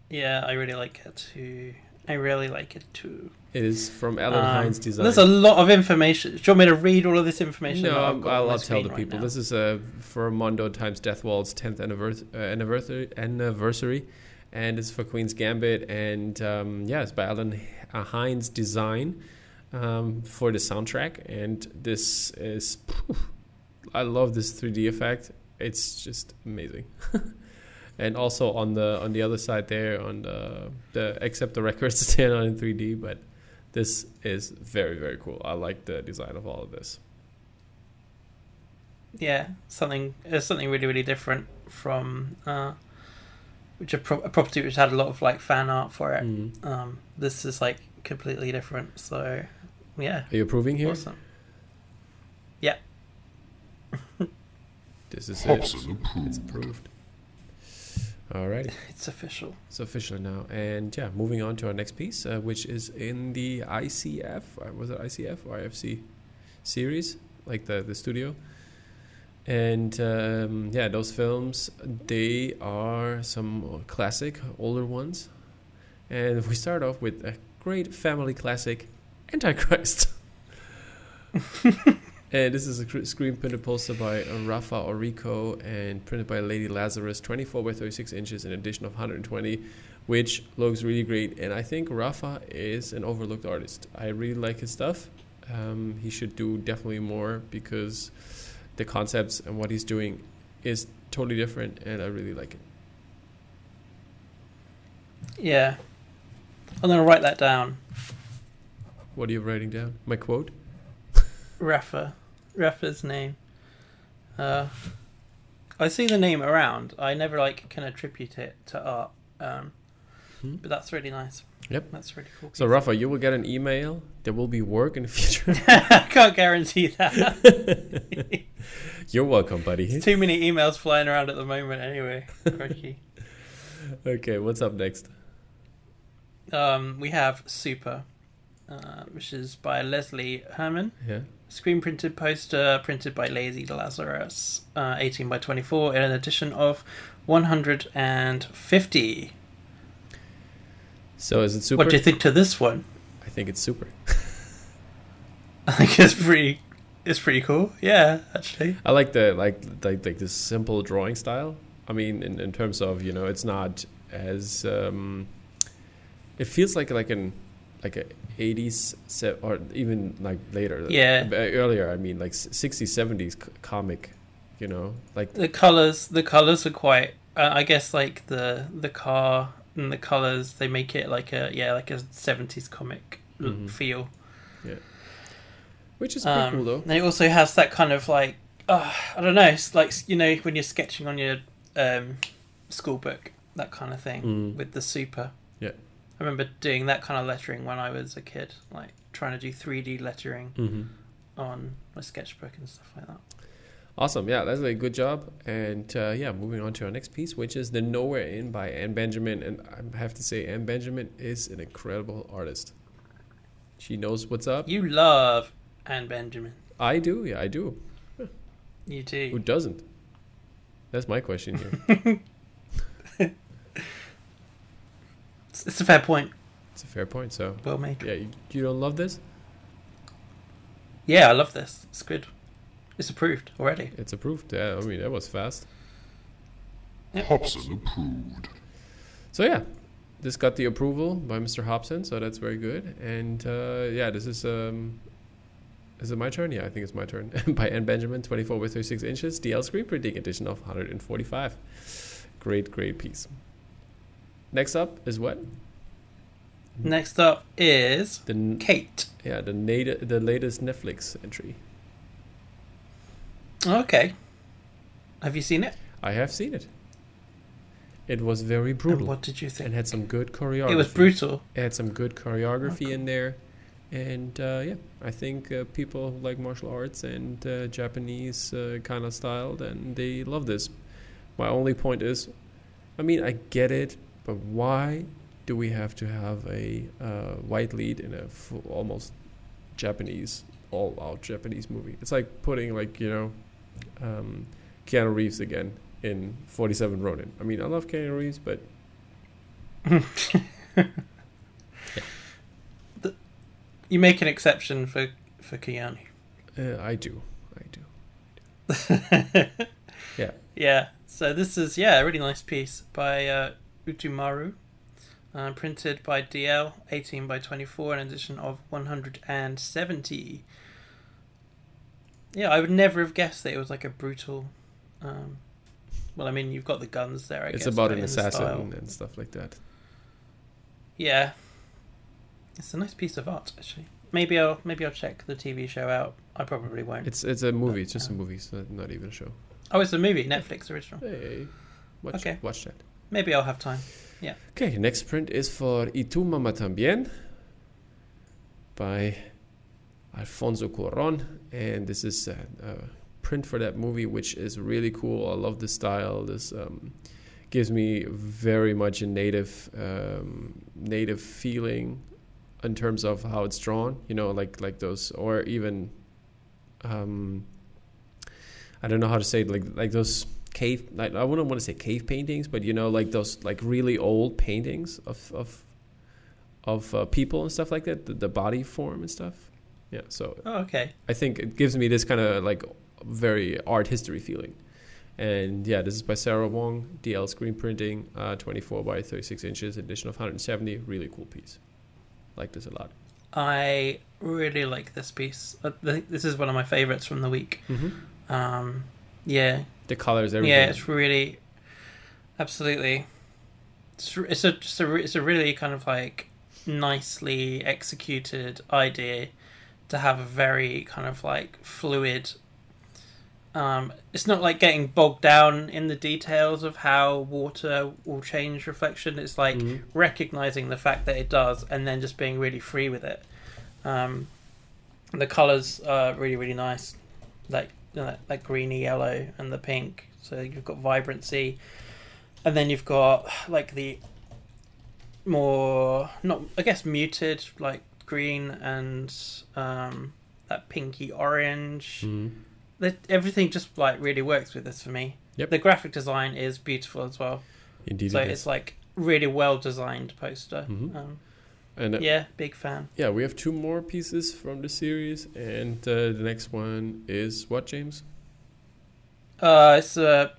Yeah, I really like it too. I really like it too. Is from Alan Um, Hynes Design. There's a lot of information. Do you want me to read all of this information? No, I've I'm- got on I'll, I'll tell the right people. now? This is uh, for Mondo times Death Waltz 10th anniversary, uh, anniversary, anniversary, and it's for Queen's Gambit. And um, yeah, it's by Alan uh, Hynes Design um, for the soundtrack. And this is, I love this 3D effect. It's just amazing. (laughs) and also on the on the other side there, on the the except the records (laughs) stand on in 3D, but this is very very cool. I like the design of all of this. yeah, something uh, something really really different from uh, which a, pro- a property which had a lot of like fan art for it. Mm. Um, this is like completely different. So yeah, Are you approving here? awesome. Yeah. (laughs) this is it. Hobson approved. It's approved. Alrighty, (laughs) It's official. it's official now. And yeah, moving on to our next piece, uh, which is in the ICF. Uh, was it ICF or IFC series? Like the, the studio. And um, yeah, those films, they are some classic, older ones. And we start off with a great family classic, Antichrist. (laughs) (laughs) And this is a cr- screen printed poster by uh, Rafa Orico and printed by Lady Lazarus, 24 by 36 inches, an edition of 120, which looks really great. And I think Rafa is an overlooked artist. I really like his stuff. Um, he should do definitely more because the concepts and what he's doing is totally different, and I really like it. Yeah, I'm gonna write that down. What are you writing down? My quote? Rafa, Rafa's name. Uh, I see the name around. I never like can attribute it to art. Um, Hmm. but that's really nice. Yep. That's really cool. So, Rafa, you will get an email. There will be work in the future. (laughs) I can't guarantee that. (laughs) You're welcome, buddy. There's too many emails flying around at the moment. Anyway, crikey. (laughs) Okay, what's up next? Um, we have Super, uh, which is by Leslie Herman. Yeah. Screen printed poster printed by Lazy Lazarus, uh, 18 by 24, in an edition of 150. So is it super? What do you think to this one? I think it's super. (laughs) I think it's pretty. It's pretty cool. Yeah, actually. I like the like like like this simple drawing style. I mean, in, in terms of you know, it's not as um, it feels like like an like a 80s se- or even like later. Yeah. Earlier. I mean, like 60s, 70s comic. You know, like The colors. The colors are quite. Uh, I guess like the the car and the colors they make it like a yeah like a 70s comic Mhm. feel. which is pretty Um, cool though. And it also has that kind of like, uh, I don't know, it's like you know when you're sketching on your um, school book, that kind of thing Mm. with the super. I remember doing that kind of lettering when I was a kid, like trying to do 3D lettering hmm on my sketchbook and stuff like that. Awesome. Yeah, that's a good job. And uh, yeah, moving on to our next piece, which is The Nowhere Inn by Anne Benjamin. And I have to say, Anne Benjamin is an incredible artist. She knows what's up. You love Anne Benjamin. I do. Yeah, I do. You do. Who doesn't? That's my question here. (laughs) It's, it's a fair point. it's a fair point. So, Well made. yeah, you, you don't love this? Yeah, I love this. It's good. It's approved already. It's approved. Yeah, I mean, that was fast. Hobson approved. So, yeah, this got the approval by Mr. Hobson, so that's very good. And uh, yeah, this is um, is it my turn? Yeah, I think it's my turn. (laughs) by N. Benjamin, 24 by 36 inches, DL screen printing edition of 145. Great, great piece. Next up is what? Next up is The Kate. yeah the nat- the latest Netflix entry. Okay. Have you seen it? I have seen it. It was very And brutal what did you think? and had some good choreography. It was brutal. It had some good choreography Okay. in there, and uh, yeah, I think uh, people who like martial arts and uh, Japanese uh, kind of style, then they love this. My only point is, I mean, I get it, but why do we have to have a uh, white lead in a full, almost Japanese, all-out Japanese movie? It's like putting like you know, um, Keanu Reeves again in Forty Seven Ronin. I mean, I love Keanu Reeves, but (laughs) You make an exception for for Keanu. uh, I do, I do. (laughs) Yeah. Yeah. So this is yeah a really nice piece by uh, Utomaru, uh, printed by DL, eighteen by twenty four, an edition of one hundred and seventy. Yeah, I would never have guessed that it was like a brutal. Um, well, I mean, you've got the guns there. I it's guess, about an in the style. assassin and stuff like that. Yeah, it's a nice piece of art actually. Maybe I'll maybe I'll check the TV show out. I probably won't. It's it's a movie. It's But, just a um, movie. It's not, not even a show. Oh, it's a movie, Netflix original. Hey, watch Okay. watch that. Maybe I'll have time. Yeah. Okay, next print is for Y tu mamá también by Alfonso Cuarón, and this is a, a print for that movie, which is really cool. I love the style. This um, gives me very much a native um, native feeling in terms of how it's drawn. You know, like like those, or even um, I don't know how to say it, like like those cave. Like, I wouldn't want to say cave paintings, but you know, like those like really old paintings of of of uh, people and stuff like that, the, the body form and stuff. Yeah, so Oh, okay. I think it gives me this kind of like very art history feeling. And yeah, this is by Sarah Wong, DL screen printing, uh, 24 by 36 inches, edition of 170. Really cool piece. Like this a lot. I really like this piece. This is one of my favorites from the week. Mm-hmm. Um, yeah, The colors, everything. yeah, it's really, absolutely. It's, it's a just a it's a really kind of like nicely executed idea to have a very kind of like fluid. Um, it's not like getting bogged down in the details of how water will change reflection. It's like Mhm. recognizing the fact that it does and then just being really free with it. Um, the colors are really really nice, like you know, that, that greeny yellow and the pink. So you've got vibrancy, and then you've got like the more not I guess muted like green and um, that pinky orange. Mhm. That everything just like really works with this for me. Yep. The graphic design is beautiful as well. Indeed, so it it's like really well designed poster. Mhm. Um, And uh, yeah, big fan. yeah, we have two more pieces from the series, and uh, the next one is what, James? Uh, it's a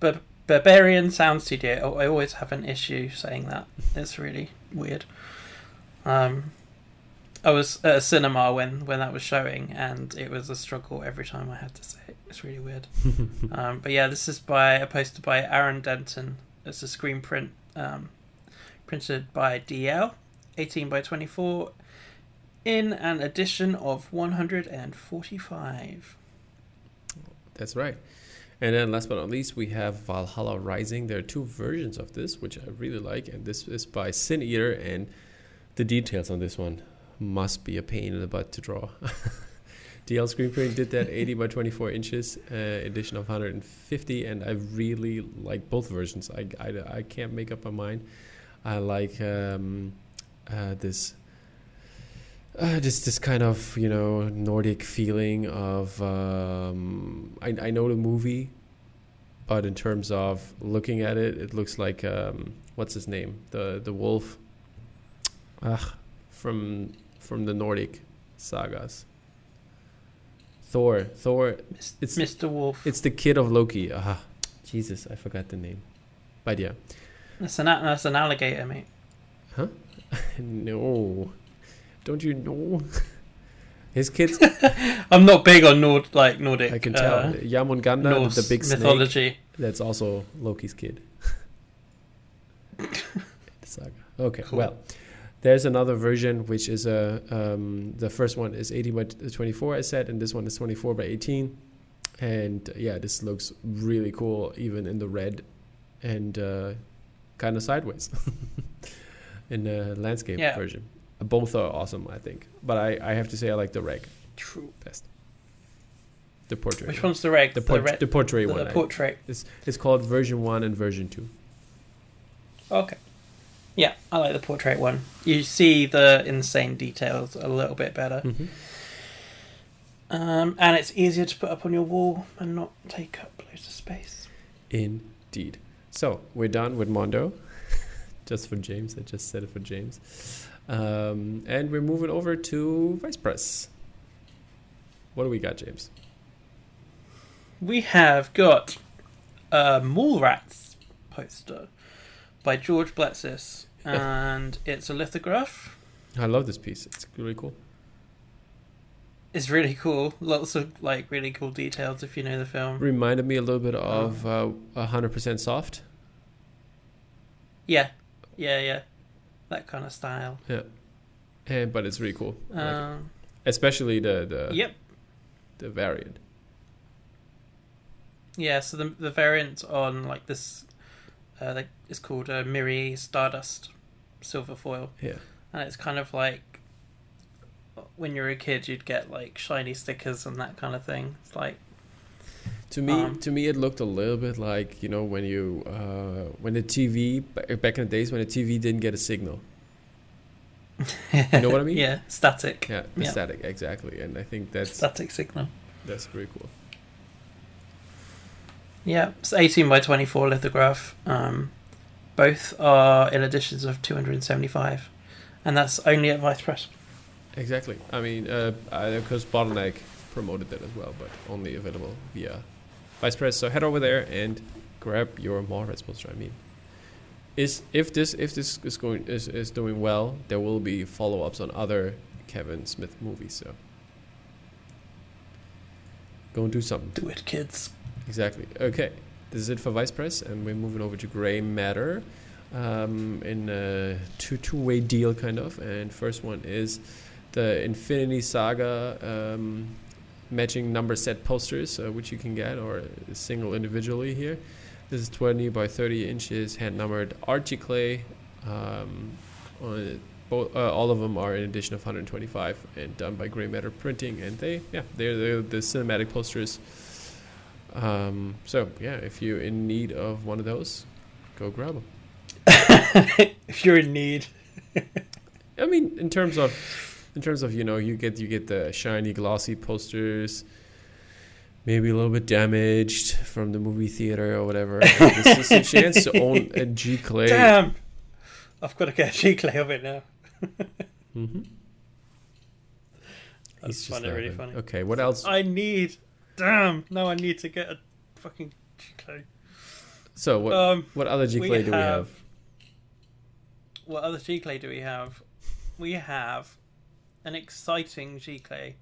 Bar- Berberian Sound Studio. I always have an issue saying that. It's really weird. Um, I was at a cinema when when that was showing, and it was a struggle every time I had to say it. It's really weird. (laughs) um, but yeah, this is by a poster by Aaron Denton. It's a screen print, um, printed by DL, eighteen by twenty four, in an edition of one hundred and forty five. That's right. And then last but not least, we have Valhalla Rising. There are two versions of this, which I really like, and this is by Sin Eater, and the details on this one must be a pain in the butt to draw. (laughs) DL Screen Print did that 80 by 24 inches uh, edition of 150, and I really like both versions. I, I, I can't make up my mind. I like um, uh, this uh, just this kind of you know Nordic feeling of um, I, I know the movie, but in terms of looking at it, it looks like um, what's his name the the wolf, ah, from from the Nordic sagas. Thor, Thor. It's- Mr. Wolf. It's the kid of Loki. Ah, Jesus, I forgot the name. But yeah, That's an that's an alligator, mate. Huh? (laughs) no, don't you know? (laughs) His kids, (laughs) I'm not big on Nord like Nordic. I can uh, tell. Yamunganda, Norse the big snake. mythology. That's also Loki's kid. saga. Okay, Cool. well, there's another version which is a um, the first one is 18 by 24, I said, and this one is 24 by 18. And uh, yeah, this looks really cool, even in the red and uh, kind of sideways (laughs) in the landscape Yeah. version. Both are awesome, I think. But I, I have to say, I like the reg True. best. The portrait. Which one. one's the reg? The, The, port- the portrait the, one. The portrait. it's, it's called version one and version two. Okay. Yeah, I like the portrait one. You see the insane details a little bit better. Mm-hmm. Um, and it's easier to put up on your wall and not take up loads of space. Indeed. So we're done with Mondo. (laughs) just for James. I just said it for James. Um, and we're moving over to Vice Press. What do we got, James? We have got a Mallrats poster by George Bletsis, (laughs) and it's a lithograph. I love this piece. It's really cool. It's really cool. Lots of like really cool details if you know the film. Reminded me a little bit of uh, 100% Soft. Yeah, yeah, yeah. That kind of style. And, but it's really cool. I like it. Um, Especially the, the, yep. the variant. Yeah, so the the variant on like this, uh, like, is called uh, Mirri Stardust silver foil, Yeah. and it's kind of like when you were a kid, you'd get like shiny stickers and that kind of thing. It's like To me, Um, to me, it looked a little bit like you know when you uh, when the TV back in the days when the TV didn't get a signal. You know what I (laughs) mean? yeah, static, Yeah, Yeah. static exactly, and I think that's static signal. that's pretty cool. Yeah, it's eighteen by twenty four lithograph. Um, both are in editions of two hundred and seventy five, and that's only at Vice Press. Exactly. I mean, uh, because Bottleneck promoted that as well, but only available via Vice Press. So head over there and grab your Mallrats poster. I mean, is if this if this is going is, is doing well, there will be follow ups on other Kevin Smith movies. So go and do something. Do it, kids. Exactly. Okay, this is it for Vice Press, and we're moving over to Grey Matter um, in a two two way deal, kind of. And first one is the Infinity Saga um, matching number set posters, uh, which you can get or single individually here. This is 20 by 30 inches, hand numbered Giclée. Um, on both, uh, all of them are in edition of 125 and done by Grey Matter Printing, and they, yeah, they're, they're the cinematic posters. Um, so yeah, if you're in need of one of those, go grab them. (laughs) if you're in need. I mean, in terms of, in terms of you know, you get you get the shiny, glossy posters, maybe a little bit damaged from the movie theater or whatever. (laughs) this is a chance to own a Giclée. Damn! I've got to get a giclée of it now. Mm-hmm. That's funny, really funny. Okay, what else? I need. Damn! Now I need to get a fucking G clay. So what? Um, what other Giclée do we have? have- what other giclée do we have? We have an exciting giclée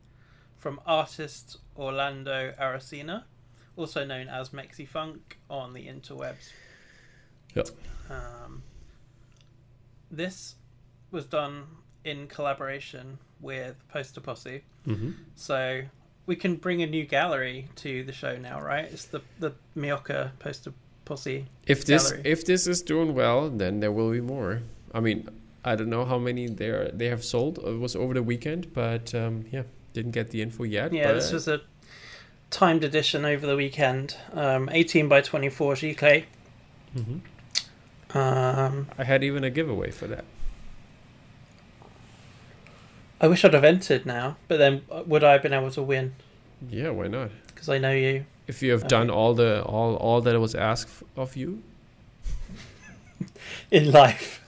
from artist Orlando Aracena, also known as Mexifunk on the interwebs. Yep. Um, this was done in collaboration with Poster Posse. Mm-hmm. So we can bring a new gallery to the show now, right? It's the the Mioka Poster Posse. If this Gallery. if this is doing well, then there will be more. I mean, I don't know how many they are, they have sold. It was over the weekend, but um, yeah, didn't get the info yet. Yeah, but this was a timed edition over the weekend. Um, 18 by 24 GK. clay. Mhm. Um, I had even a giveaway for that. I wish I'd have entered now, but then uh, would I have been able to win? Yeah, why not? Because I know you. If you have Okay. done all the all all that was asked of you, (laughs) In life.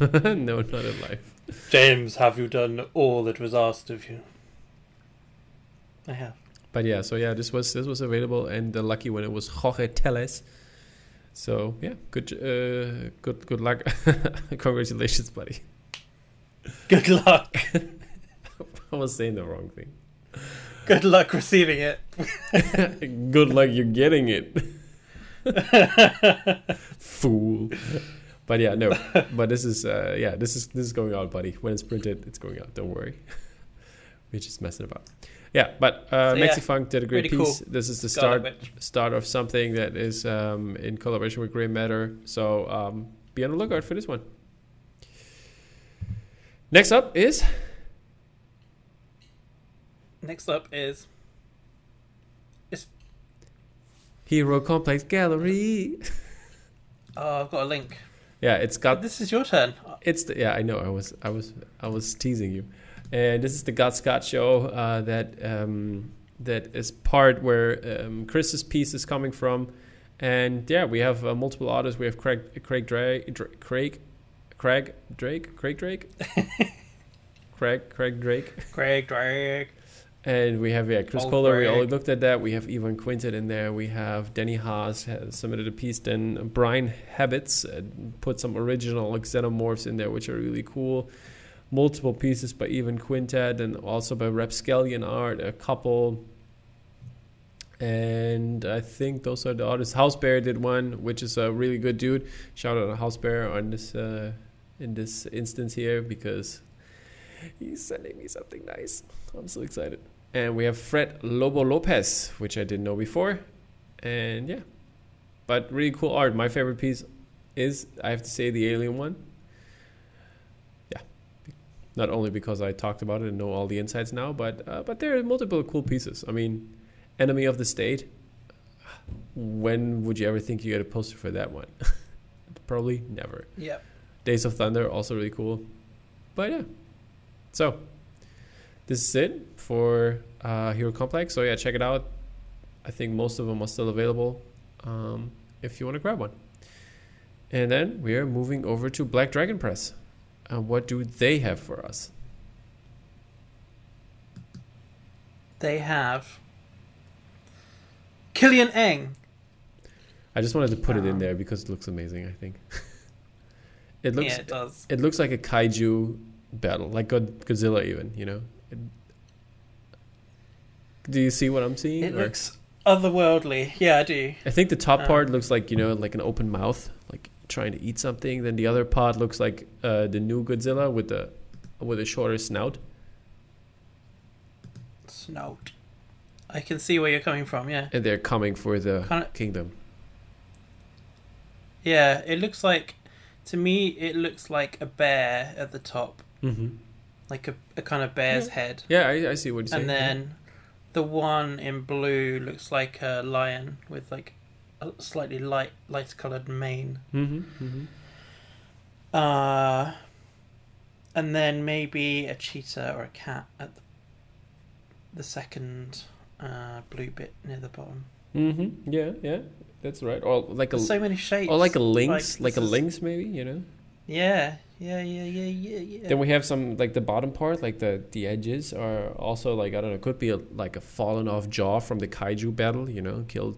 (laughs) no, not in life. James, have you done all that was asked of you? I have. But yeah, so yeah, this was this was available, and the lucky winner was Jorge Teles. So yeah, good, uh, good, good luck. (laughs) Congratulations, buddy. Good luck. (laughs) I was saying the wrong thing. Good luck receiving it. good luck, you're getting it. Fool. But yeah, no. (laughs) But this is uh, yeah, this is this is going out, buddy. When it's printed, it's going out. Don't worry. (laughs) We're just messing about. Yeah, but uh, So, yeah, Mexifunk did a great piece. cool. This is the start start of something that is um, in collaboration with Grey Matter. So um, be on the lookout for this one. Next up is Next up is It's Hero Complex Gallery. (laughs) oh, I've got a link. Yeah, it's got This is your turn. It's the, yeah, I know. I was I was I was teasing you, and this is the Great Scott show uh, that um, that is part where um, Chris's piece is coming from, and yeah, we have uh, multiple artists. We have Craig Craig Drake Dra- Craig Craig Drake Craig Drake (laughs) Craig Craig Drake, Craig Drake. And we have yeah Chris Kohler. We already looked at that. We have Ivan Quintet in there. We have Denny Haas has submitted a piece. Then Brian Habits uh, put some original xenomorphs in there, which are really cool. Multiple pieces by Ivan Quintet and also by Rapscallion Art, a couple. And I think those are the artists. House Bear did one, which is a really good dude. Shout out to House Bear on this uh, in this instance here because he's sending me something nice. I'm so excited. And we have Fred Lobo Lopez, which I didn't know before. And yeah, but really cool art. My favorite piece is, I have to say, the alien one. Yeah, not only because I talked about it and know all the insights now, but uh, but there are multiple cool pieces. I mean, Enemy of the State. When would you ever think you get a poster for that one? (laughs) Probably never. Yep. Days of Thunder, also really cool. But yeah. So, this is it for uh, Hero Complex. So yeah, check it out. I think most of them are still available um, if you want to grab one. And then we are moving over to Black Dragon Press. And what do they have for us? They have Killian Eng. I just wanted to put it in Um, there because it looks amazing. I think (laughs) it looks yeah, it does. it looks like a kaiju battle, like God- Godzilla, even. You know. Do you see what I'm seeing? It or- looks otherworldly. Yeah, I do. I think the top part Um, looks like you know like an open mouth, like trying to eat something. Then the other part looks like uh, the new Godzilla with the with a shorter snout. Snout. I can see where you're coming from. Yeah. And they're coming for the Kinda- kingdom. Yeah, it looks like. To me, it looks like a bear at the top, Mm-hmm. like a, a kind of bear's Yeah. head. Yeah, I, I see what you're saying. and then the one in blue looks like a lion with like a slightly light light colored mane Mm-hmm. Mm-hmm. uh and then maybe a cheetah or a cat at the, the second uh blue bit near the bottom Mm-hmm. Yeah, yeah, that's right. Or like a There's so many shapes or like a lynx, like, this a lynx, maybe. You know. yeah yeah yeah yeah yeah yeah Then we have some like the bottom part, like the the edges are also like I don't know, could be a, like a fallen off jaw from the kaiju battle. You know, killed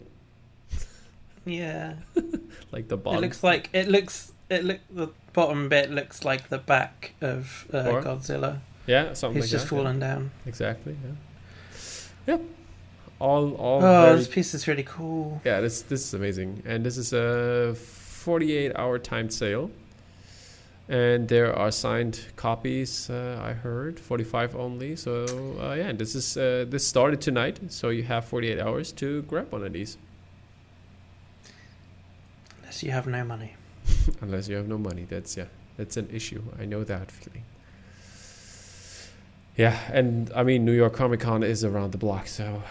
yeah (laughs) like the bottom. it looks like it looks it look the bottom bit looks like the back of uh, Godzilla yeah, something he's like just that. yeah. fallen down Exactly. Yeah. Yep. All all oh very, this piece is really cool yeah. This this is amazing, and this is a 48 hour timed sale, and there are signed copies. Uh, I heard 45 only. So uh, yeah, this is uh, this started tonight, so you have 48 hours to grab one of these, unless you have no money (laughs) unless you have no money. That's yeah, that's an issue. I know that feeling. Yeah, and I mean New York Comic Con is around the block, so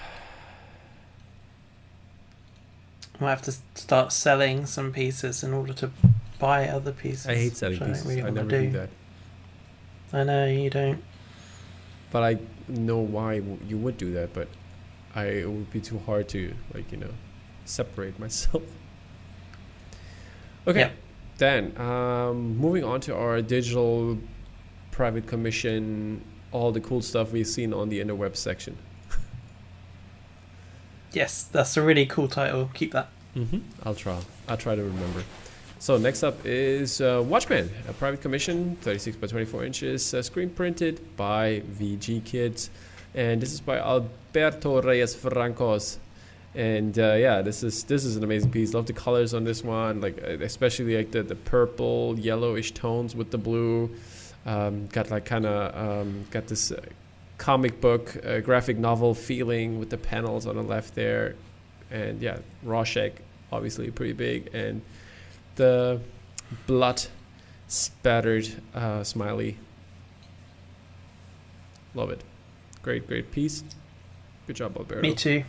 I might have to start selling some pieces in order to buy other pieces. I hate selling pieces. really I never do that. I know you don't. but I know why you would do that. But I it would be too hard to like you know separate myself. Okay, Yep. then um, moving on to our digital private commission, all the cool stuff we've seen on the interweb section. Yes, that's a really cool title. Keep that. Mm-hmm. I'll try. I'll try to remember. So next up is uh, Watchman, a private commission, 36 by 24 inches, uh, screen printed by VG Kids, and this is by Alberto Reyes Francos. And uh, yeah, this is this is an amazing piece. Love the colors on this one, like uh, especially like the, the purple, yellowish tones with the blue. Um, got like kind of um, got this uh, comic book, uh, graphic novel feeling with the panels on the left there, and yeah, Rorschach obviously pretty big, and the blood spattered uh, smiley. Love it. Great, great piece. Good job, Alberto. Me too.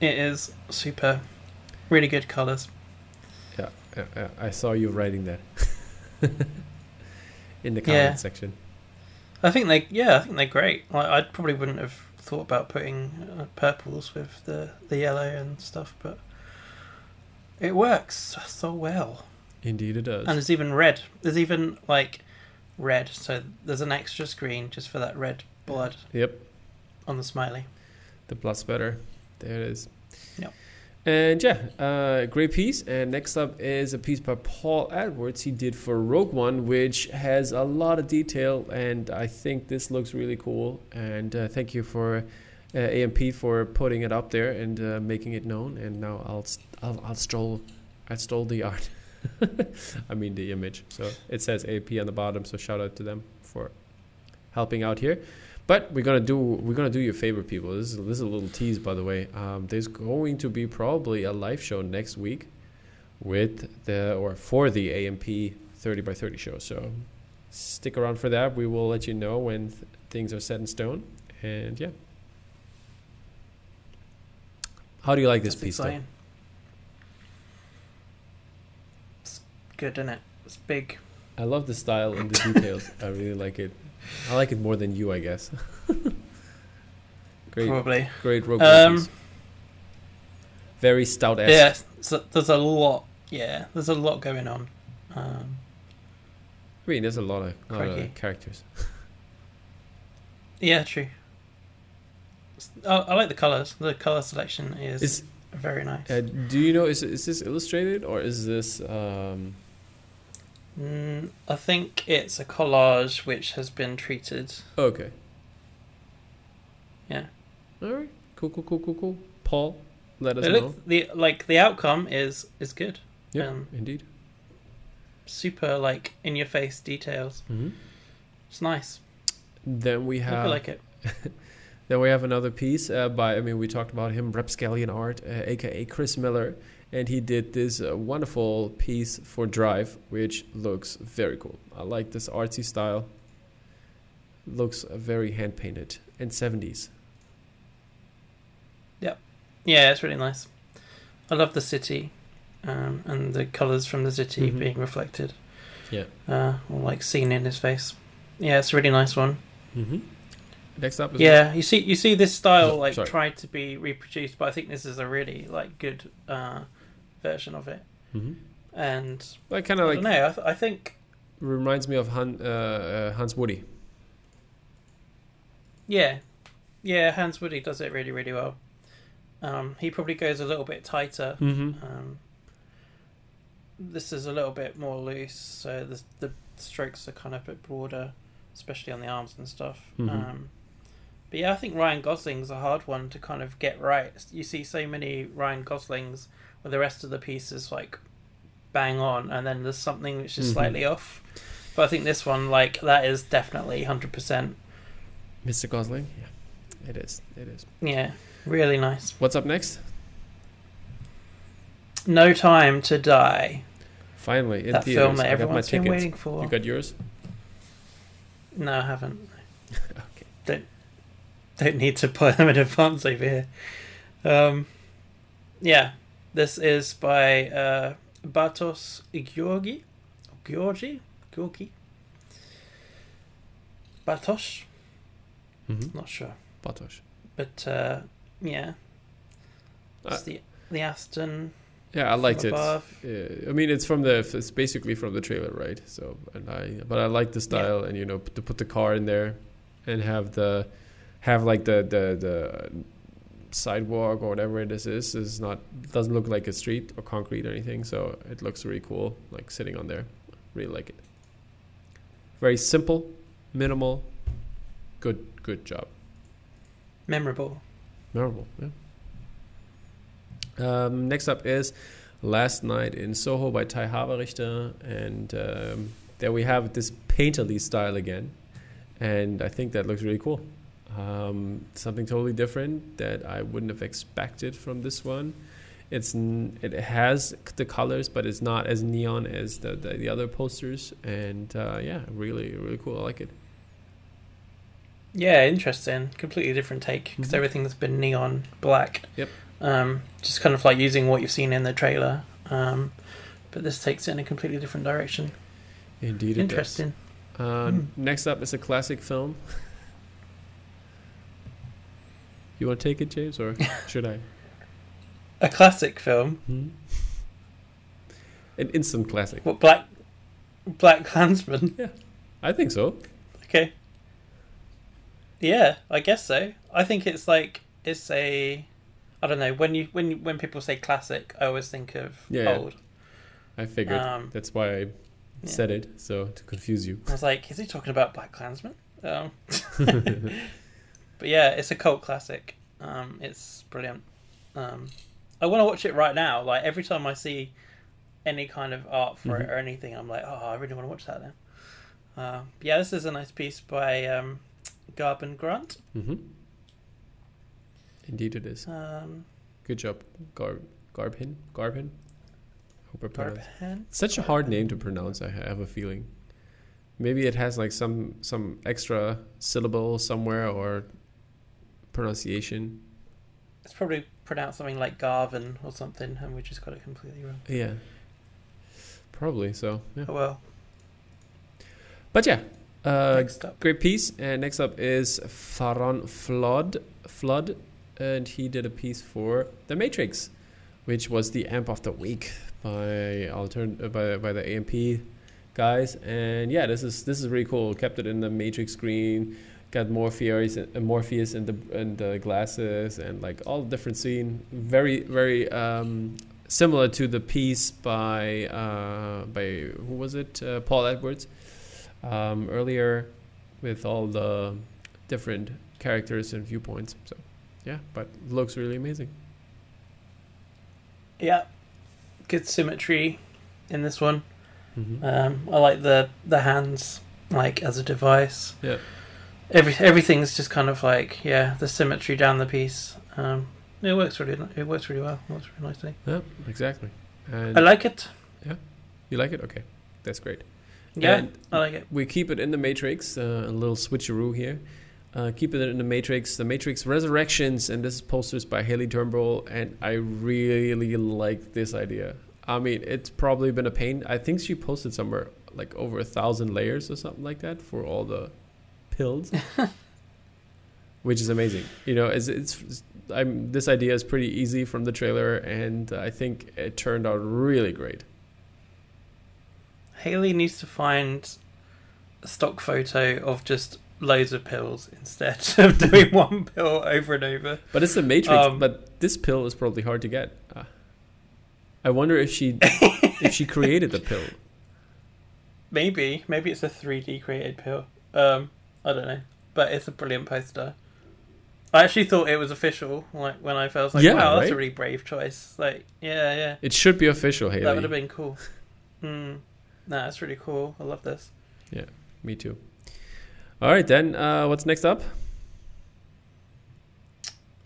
It is super, really good colors. Yeah, yeah, I saw you writing that (laughs) in the comment Yeah. section. I think they, yeah, I think they're great. Like, I probably wouldn't have thought about putting uh, purples with the the yellow and stuff, but it works so well. Indeed, it does. And there's even red. There's even like red. So there's an extra screen just for that red blood yep, on the smiley. the blood better. There it is. Yep. And yeah, uh, great piece. And next up is a piece by Paul Edwards. He did for Rogue One, which has a lot of detail, and I think this looks really cool. And uh, thank you for uh, AMP for putting it up there and uh, making it known. And now I'll I'll, I'll stole I stole the art. (laughs) I mean the image. So it says AMP on the bottom. So shout out to them for helping out here. But we're gonna do we're gonna do your favor, people. This is this is a little tease, by the way. Um, there's going to be probably a live show next week with the or for the AMP 30 by 30 show. So stick around for that. We will let you know when th- things are set in stone. And yeah, how do you like this That's piece? Though? exciting. It's good, isn't it? It's big. I love the style and the details. I really like it. I like it more than you, I guess. (laughs) great, Probably. great rope Um, piece. Very stout. Yeah, so there's a lot. Yeah, there's a lot going on. Um, I mean, there's a lot of, lot of characters. (laughs) yeah, true. I, I like the colors. The color selection is Is very nice. uh, do you know is is this illustrated or is this um Mm, I think it's a collage which has been treated. okay? Yeah. All right. Cool. Cool. Cool. Cool. Cool. Paul, let us It know. look, the like the outcome is is good. Yeah. um, indeed. Super like in your face details. hmm It's nice. Then we have I like it. (laughs) Then we have another piece uh, by, I mean, we talked about him, Rapscallion Art, uh, aka Chris Miller, and he did this uh, wonderful piece for Drive, which looks very cool. I like this artsy style. Looks uh, very hand painted and 70s. Yeah, Yeah, it's really nice. I love the city, um, and the colours from the city Mhm. being reflected. Yeah. Uh, or like seen in his face. Yeah, it's a really nice one. Mm-hmm. Next up is Yeah, you see, you see this style like sorry. tried to be reproduced, but I think this is a really like good uh, version of it. hmm And Like kind of like no, I, th- I think reminds me of Han, uh, uh, Hans Woody. yeah, yeah, Hans Woody does it really, really well. Um, he probably goes a little bit tighter. Mm-hmm. Um, this is a little bit more loose, so the the strokes are kind of a bit broader, especially on the arms and stuff. Mhm. Um, but yeah, I think Ryan Gosling's a hard one to kind of get right. You see so many Ryan Goslings where the rest of the piece is like bang on, and then there's something which is Mhm. slightly off. But I think this one, like that, is definitely hundred percent. Mr. Gosling? Yeah, it is. It is. Yeah, really nice. What's up next? No time to die. Finally, in that theaters. film that I got my everyone's been tickets. waiting for. You got yours? No, I haven't. (laughs) okay. Don't don't need to buy them in advance over here. Um, yeah, this is by uh, Bartos Georgi, Georgi, Georgi, Bartosz. Mm-hmm. Not sure, Batosh. but uh, yeah, it's Uh, the the Aston. Yeah, I liked it. Yeah, I mean, it's from the it's basically from the trailer, right? So, and I but I like the style, and you know, to put the car in there, and have the have like the the the sidewalk or whatever this is is not doesn't look like a street or concrete or anything. So it looks really cool, like sitting on there. Really like it. Very simple, minimal, good good job. Memorable. Memorable. Yeah. Um, next up is Last Night in Soho by Ty Haverichter, and um, there we have this painterly style again, and I think that looks really cool. Um, something totally different that I wouldn't have expected from this one. It's it has the colors, but it's not as neon as the the, the other posters, and uh, yeah, really really cool. I like it. Yeah, interesting. Completely different take because Mhm. everything's been neon black. Yep. Um, just kind of like using what you've seen in the trailer. Um, but this takes it in a completely different direction. Indeed, it does. Interesting. Uh, Hmm. Next up is a classic film. (laughs) you want to take it, James, or (laughs) should I? A classic film. Hmm? An instant classic. What Black Black Klansman? (laughs) Yeah, I think so. Okay. Yeah, I guess so. I think it's like it's a I don't know when you when when people say classic, I always think of Yeah, yeah. old. I figured. Um, That's why I yeah. said it, so to confuse you. I was like, is he talking about Black Klansman? Um, (laughs) but yeah, it's a cult classic. Um, it's brilliant. Um, I want to watch it right now. Like every time I see any kind of art for it Mhm. or anything, I'm like, oh, I really want to watch that now. Uh, yeah, this is a nice piece by um, Garben Grant. hmm Indeed, it is. Um, Good job, Gar Garbin. Garbin. Hope I pronounced. Such a hard name to pronounce. I have a feeling. Maybe it has like some some extra syllable somewhere or pronunciation. It's probably pronounced something like Garvin or something, and we just got it completely wrong. Yeah. Probably so. Yeah. Oh well. But yeah. Uh, Next up. Great piece. And next up is Faron Flood, Flood, and he did a piece for The Matrix, which was the amp of the week by altern- uh, by by the AMP guys. And yeah, this is this is really cool. Kept it in the Matrix screen. Got Morpheus, uh, Morpheus in the in the glasses and like all different scene. Very very um, similar to the piece by uh, by who was it? Uh, Paul Edwards um, earlier with all the different characters and viewpoints. So, yeah, but looks really amazing. Yeah, good symmetry in this one. Mm-hmm. Um, I like the the hands like as a device. Yeah. Every everything's just kind of like yeah, the symmetry down the piece. Um, it works really. It works really well. It works really nicely. Yep, exactly. And I like it. Yeah, you like it? Okay, that's great. Yeah, And I like it. we keep it in the Matrix. Uh, a little switcheroo here. Uh, keep it in the Matrix. The Matrix Resurrections, and this is posters by Haley Turnbull, and I really like this idea. I mean, it's probably been a pain. I think she posted somewhere like over a thousand layers or something like that for all the pills, (laughs) which is amazing. You know, it's, it's I'm this idea is pretty easy from the trailer, and I think it turned out really great. Haley needs to find a stock photo of just loads of pills instead (laughs) of doing (laughs) one pill over and over. But it's a Matrix. Um, but this pill is probably hard to get. Uh, I wonder if she if she created the pill. Maybe, maybe it's a 3D created pill. Um, I don't know, but it's a brilliant poster. I actually thought it was official. Like when I felt like, Yeah, wow, that's a really brave choice. Like, yeah, yeah, It should be official, Haley. that would have been cool. Hmm. Nah, it's really cool. I love this. Yeah, me too. All right, then. Uh, what's next up?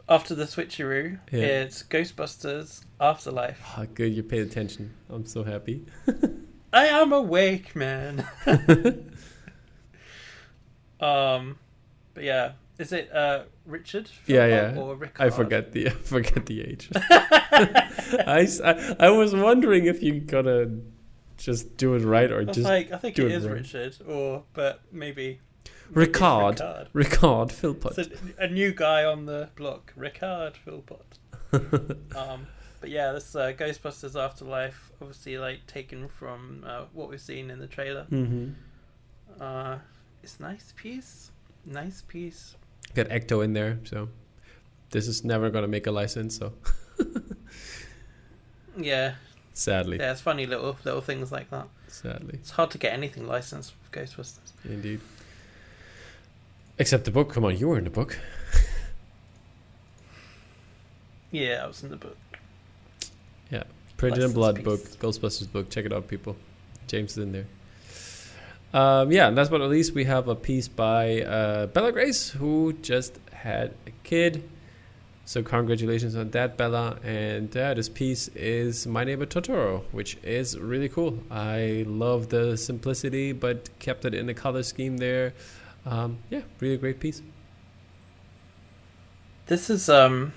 After the switcheroo, Yeah. it's Ghostbusters Afterlife. Ah, good, you paid attention. I'm so happy. (laughs) I am awake, man. (laughs) um, but yeah, is it uh Richard? Yeah, yeah. Or Rickard? I forget the (laughs) I forget the age. (laughs) I I was wondering if you gonna just do it right or just like, I think do it it is wrong. Richard, or but maybe, Ricard. Ricard. Philpott. It's a, a new guy on the block, Ricard Philpott. (laughs) um, but yeah, this uh, Ghostbusters Afterlife, obviously like taken from uh, what we've seen in the trailer. mm-hmm. Uh, it's nice piece, nice piece. Got Ecto in there, so this is never gonna make a license. So (laughs) Yeah, sadly, yeah, it's funny little little things like that. sadly, It's hard to get anything licensed with Ghostbusters. indeed. Except the book. Come on, you were in the book. (laughs) Yeah, I was in the book. Yeah, printed in Blood piece. book, Ghostbusters book. Check it out, people. James is in there. Um, yeah, and last but not least, we have a piece by uh, Bella Grace, who just had a kid. So congratulations on that, Bella. And uh, this piece is My Neighbor Totoro, which is really cool. I love the simplicity, but kept it in the color scheme there. Um, yeah, really great piece. This is um,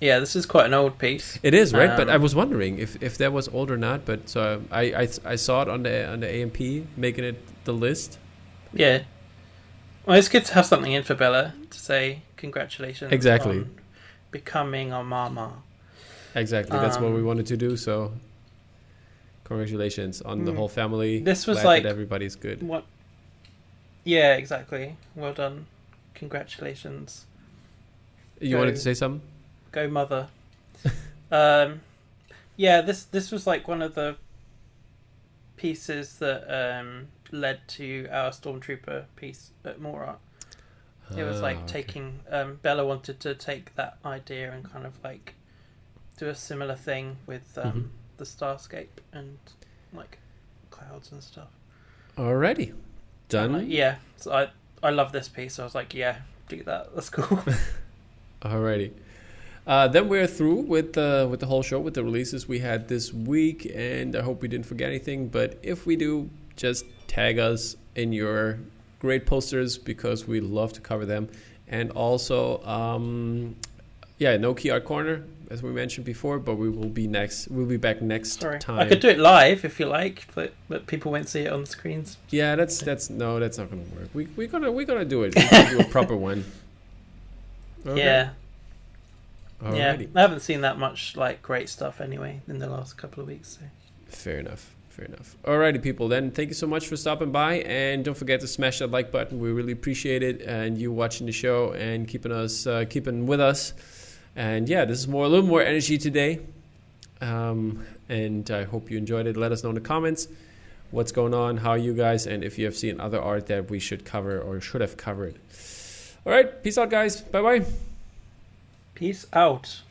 yeah, this is quite an old piece. It is right, but I Um, was wondering if, if that was old or not. But so I, I I saw it on the on the AMP making it the list. Yeah. Well, it's good to have something in for Bella to say congratulations. Exactly. on becoming a mama. Exactly, that's what we Um, wanted to do. So congratulations on the Hmm. whole family. This was Glad like- that everybody's good. What? Yeah, exactly. Well done. Congratulations. You wanted to say something? Go mother. (laughs) um, yeah, this this was like one of the pieces that um, led to our stormtrooper piece at Morat. It was like okay. taking um, Bella wanted to take that idea and kind of like do a similar thing with um, Mhm. the Starscape and like clouds and stuff. Alrighty, done. Like, yeah, so I I love this piece. I was like, yeah, do that. That's cool. (laughs) Alrighty. Uh, then we're through with the with the whole show with the releases we had this week, and I hope we didn't forget anything. But if we do, just tag us in your great posters because we love to cover them. And also, um, yeah, no key art corner as we mentioned before, but we will be next. We'll be back next Sorry, time. I could do it live if you like, but but people won't see it on the screens. Yeah, that's that's no, that's not gonna work. We we gonna we gonna do it. We (laughs) gonna do a proper one. Okay. Yeah, Alrighty. yeah. I haven't seen that much like great stuff anyway in the last couple of weeks. So. Fair enough. Fair enough. Alrighty, people. Then thank you so much for stopping by, and don't forget to smash that like button. We really appreciate it, and you watching the show and keeping us uh, keeping with us. And yeah, this is more a little more energy today, um, and I hope you enjoyed it. Let us know in the comments what's going on, how you guys, and if you have seen other art that we should cover or should have covered. All right, peace out, guys. Bye bye. Peace out.